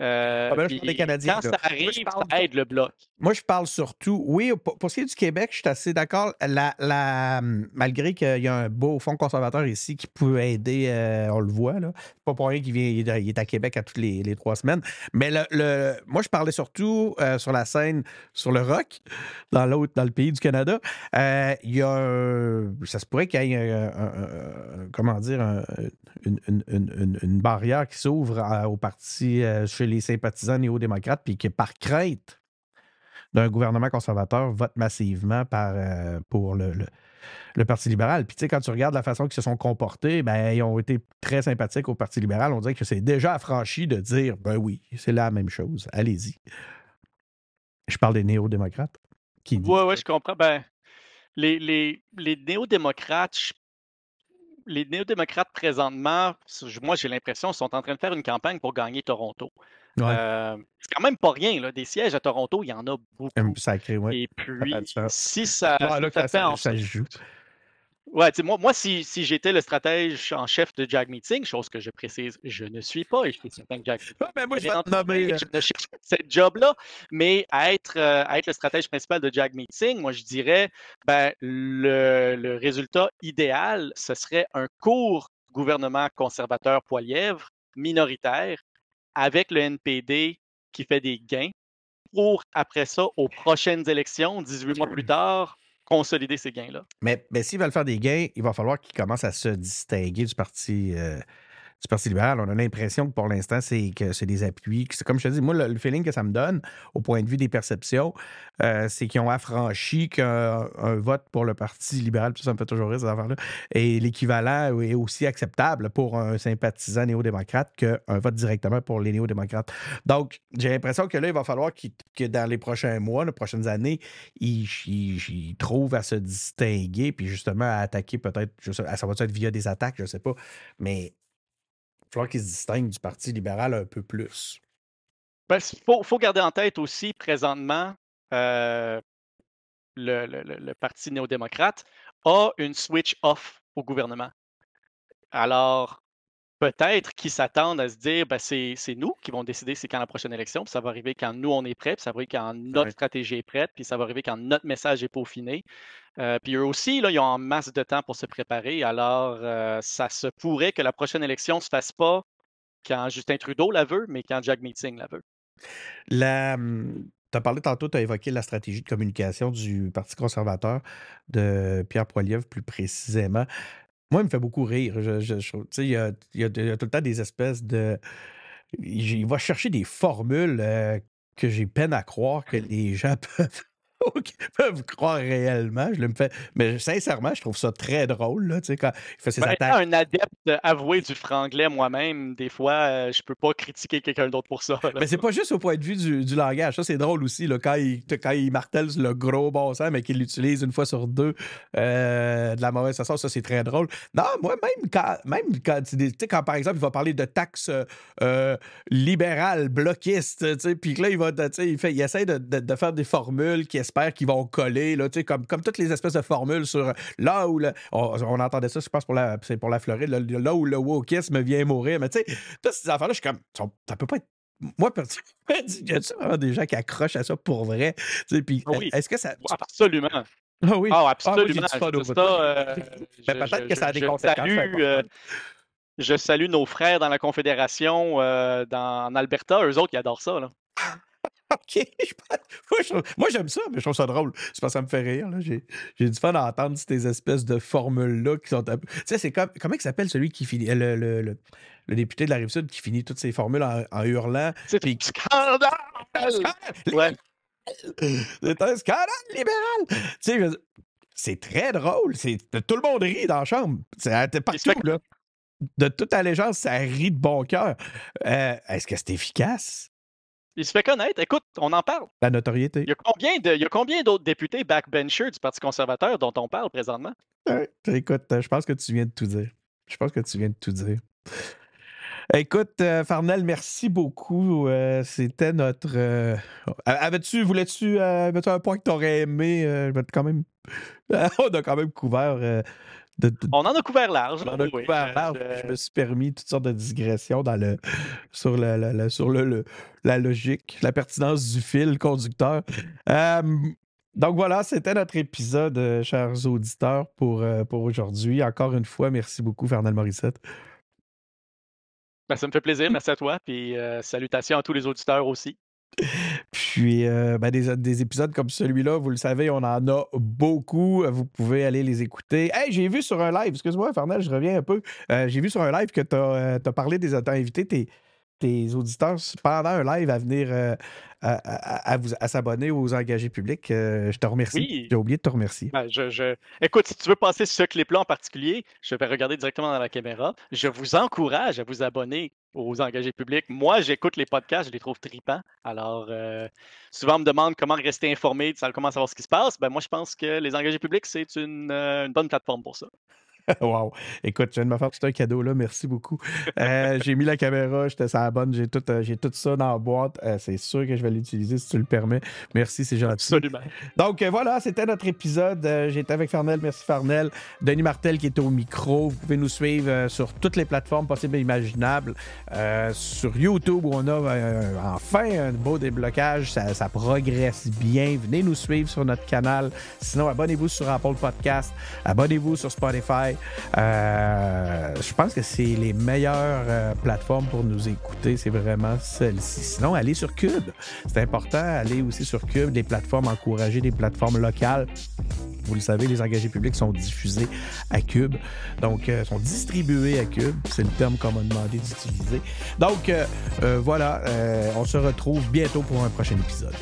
Euh, ah ben Canadiens, quand ça arrive, ça aide le bloc. Moi, je parle surtout. Oui, pour, ce qui est du Québec, je suis assez d'accord. La, la, malgré qu'il y a un beau fonds conservateur ici qui peut aider, euh, on le voit. Là. Pas pour rien qu'il vient, il est à Québec à toutes les, les trois semaines. Mais le, moi, je parlais surtout euh, sur la scène, sur le rock, dans l'autre, dans le pays du Canada. il y a ça se pourrait qu'il y ait comment dire, une, barrière qui s'ouvre au parti euh, chez les sympathisants néo-démocrates, puis qui, par crainte d'un gouvernement conservateur, vote massivement par, euh, pour le, Parti libéral. Puis, tu sais, quand tu regardes la façon qu'ils se sont comportés, ben, ils ont été très sympathiques au Parti libéral. On dirait que c'est déjà affranchi de dire, ben oui, c'est la même chose. Allez-y. Je parle des néo-démocrates. Oui, oui, je comprends. Ben, les, les, les néo-démocrates, les néo-démocrates présentement, moi j'ai l'impression, sont en train de faire une campagne pour gagner Toronto. Euh, c'est quand même pas rien, là. des sièges à Toronto, il y en a beaucoup. Sacré, Et puis, si ça, ça, joue. Ouais, moi, moi, si, si j'étais le stratège en chef de Jag Meeting, chose que je précise, je ne suis pas, et je suis certain que Jag ben, moi, je, nommer, euh. je ne cherche pas cette job-là, mais à être, euh, être le stratège principal de Jag Meeting, moi, je dirais, ben, le, le résultat idéal, ce serait un court gouvernement conservateur poilièvre, minoritaire, avec le NPD qui fait des gains, pour après ça, aux prochaines élections, 18 mois plus tard, consolider ces gains-là. Mais, mais s'ils veulent faire des gains, il va falloir qu'ils commencent à se distinguer du parti. Euh, du Parti libéral, on a l'impression que pour l'instant, c'est que c'est des appuis. Comme je te dis, moi, le, feeling que ça me donne, au point de vue des perceptions, euh, c'est qu'ils ont affranchi qu'un vote pour le Parti libéral, ça me fait toujours rire, cette affaire-là, et l'équivalent est aussi acceptable pour un sympathisant néo-démocrate qu'un vote directement pour les néo-démocrates. Donc, j'ai l'impression que là, il va falloir que dans les prochains mois, les prochaines années, ils, trouvent à se distinguer, puis justement à attaquer peut-être, ça va être via des attaques, je ne sais pas, mais il falloir qu'il se distingue du Parti libéral un peu plus. Il ben, faut, garder en tête aussi, présentement, le, le, Parti néo-démocrate, a une switch off au gouvernement. Alors, peut-être qu'ils s'attendent à se dire ben, c'est nous qui vont décider c'est quand la prochaine élection, puis ça va arriver quand nous on est prêts, puis ça va arriver quand notre stratégie est prête, puis ça va arriver quand notre message est peaufiné. Euh, puis eux aussi, là, ils ont en masse de temps pour se préparer. Alors, euh, ça se pourrait que la prochaine élection ne se fasse pas quand Justin Trudeau la veut, mais quand Jack Meeting la veut. La, hum, tu as parlé tantôt, tu as évoqué la stratégie de communication du Parti conservateur de Pierre Poilievre plus précisément. Moi, il me fait beaucoup rire. il, y a, tout le temps des espèces de. Il va chercher des formules euh, que j'ai peine à croire que les gens peuvent peuvent croire réellement. Je le me fais... Mais sincèrement, je trouve ça très drôle, là, tu sais, quand il fait ses ben, attaques. un adepte avoué du franglais moi-même, des fois, euh, je peux pas critiquer quelqu'un d'autre pour ça. Mais c'est pas juste au point de vue du, langage. Ça, c'est drôle aussi, là, quand, il, quand il martèle le gros bon sens, mais qu'il l'utilise une fois sur deux euh, de la mauvaise façon, ça, c'est très drôle. Non, moi, même quand, même quand, quand par exemple, il va parler de taxes euh, libérales, bloquistes, tu sais, puis là, il va, tu sais, il, fait, il essaie de, de, faire des formules qui j'espère qu'ils vont coller, là, comme, comme toutes les espèces de formules sur là où on, entendait ça, je pense, pour la, pour la Floride, là, où le wokisme vient mourir. Mais tu sais, toutes ces affaires-là, je suis comme, ça peut pas être moi, il y a vraiment des gens qui accrochent à ça pour vrai. Puis, ah Est-ce que ça. Absolument. Ah oui. Ah, absolument. Euh, peut-être que ça a des conséquences. Salue, euh, je salue nos frères dans la Confédération, euh, dans, en Alberta. Eux autres, ils adorent ça. Là. OK. Moi, j'aime ça, mais je trouve ça drôle. C'est parce que ça me fait rire. J'ai, du fun à entendre ces espèces de formules-là qui sont. Tu sais, c'est comme. Comment il s'appelle celui qui finit. Le, le, le, député de la Rive-Sud qui finit toutes ses formules en, hurlant. C'est un scandale! Ouais. C'est un scandale libéral! Tu sais, c'est très drôle. C'est, tout le monde rit dans la chambre. C'est partout, là. De toute allégeance, ça rit de bon cœur. Euh, est-ce que c'est efficace? Il se fait connaître. Écoute, on en parle. La notoriété. Il y a combien, de, il y a combien d'autres députés backbenchers du Parti conservateur dont on parle présentement? écoute, je pense que tu viens de tout dire. Je pense que tu viens de tout dire. Écoute, euh, Farnell, merci beaucoup. Euh, c'était notre. Euh, avais-tu, voulais-tu, un point que tu aurais aimé? quand même. on a quand même couvert on en a couvert large. On en a couvert large. Je... me suis permis toutes sortes de digressions dans le, sur, le, sur le, la logique, la pertinence du fil conducteur. donc voilà, c'était notre épisode, euh, chers auditeurs, pour, euh, pour aujourd'hui. Encore une fois, merci beaucoup, Fernand Morissette. Ben, ça me fait plaisir. Merci à toi. Puis euh, salutations à tous les auditeurs aussi. Puis, euh, ben, des, épisodes comme celui-là, vous le savez, on en a beaucoup. Vous pouvez aller les écouter. Hey, j'ai vu sur un live, excuse-moi, Fernand, je reviens un peu. Euh, j'ai vu sur un live que tu as, euh, parlé des. Tu invité tes, tes auditeurs pendant un live à venir euh, à, à, s'abonner aux engagés publics. Euh, je te remercie. J'ai oublié de te remercier. Ben, je, Écoute, si tu veux passer ce clip-là en particulier, je vais regarder directement dans la caméra. Je vous encourage à vous abonner aux engagés publics. Moi, j'écoute les podcasts, je les trouve tripants. Alors, euh, souvent, on me demande comment rester informé, comment savoir ce qui se passe. Ben, moi, je pense que les engagés publics, c'est une, une bonne plateforme pour ça. wow. Écoute, je viens de me faire tout un cadeau là. Merci beaucoup. Euh, j'ai mis la caméra, j'étais ça la bonne. J'ai tout, euh, j'ai tout ça dans la boîte. Euh, c'est sûr que je vais l'utiliser si tu le permets. Merci, c'est gentil. Absolument. Donc voilà, c'était notre épisode. J'étais avec Farnell. Merci Farnell. Denis Martel qui était au micro. Vous pouvez nous suivre sur toutes les plateformes possibles et imaginables. sur YouTube, où on a enfin un beau déblocage. Ça, ça, progresse bien. Venez nous suivre sur notre canal. Sinon, abonnez-vous sur Apple Podcast. Abonnez-vous sur Spotify. Euh, je pense que c'est les meilleures euh, plateformes pour nous écouter. C'est vraiment celle-ci. Sinon, allez sur Cube. C'est important. Allez aussi sur Cube, des plateformes, encourager des plateformes locales. Vous le savez, les engagés publics sont diffusés à Cube. Donc, euh, sont distribués à Cube. C'est le terme qu'on m'a demandé d'utiliser. Donc, voilà, on se retrouve bientôt pour un prochain épisode.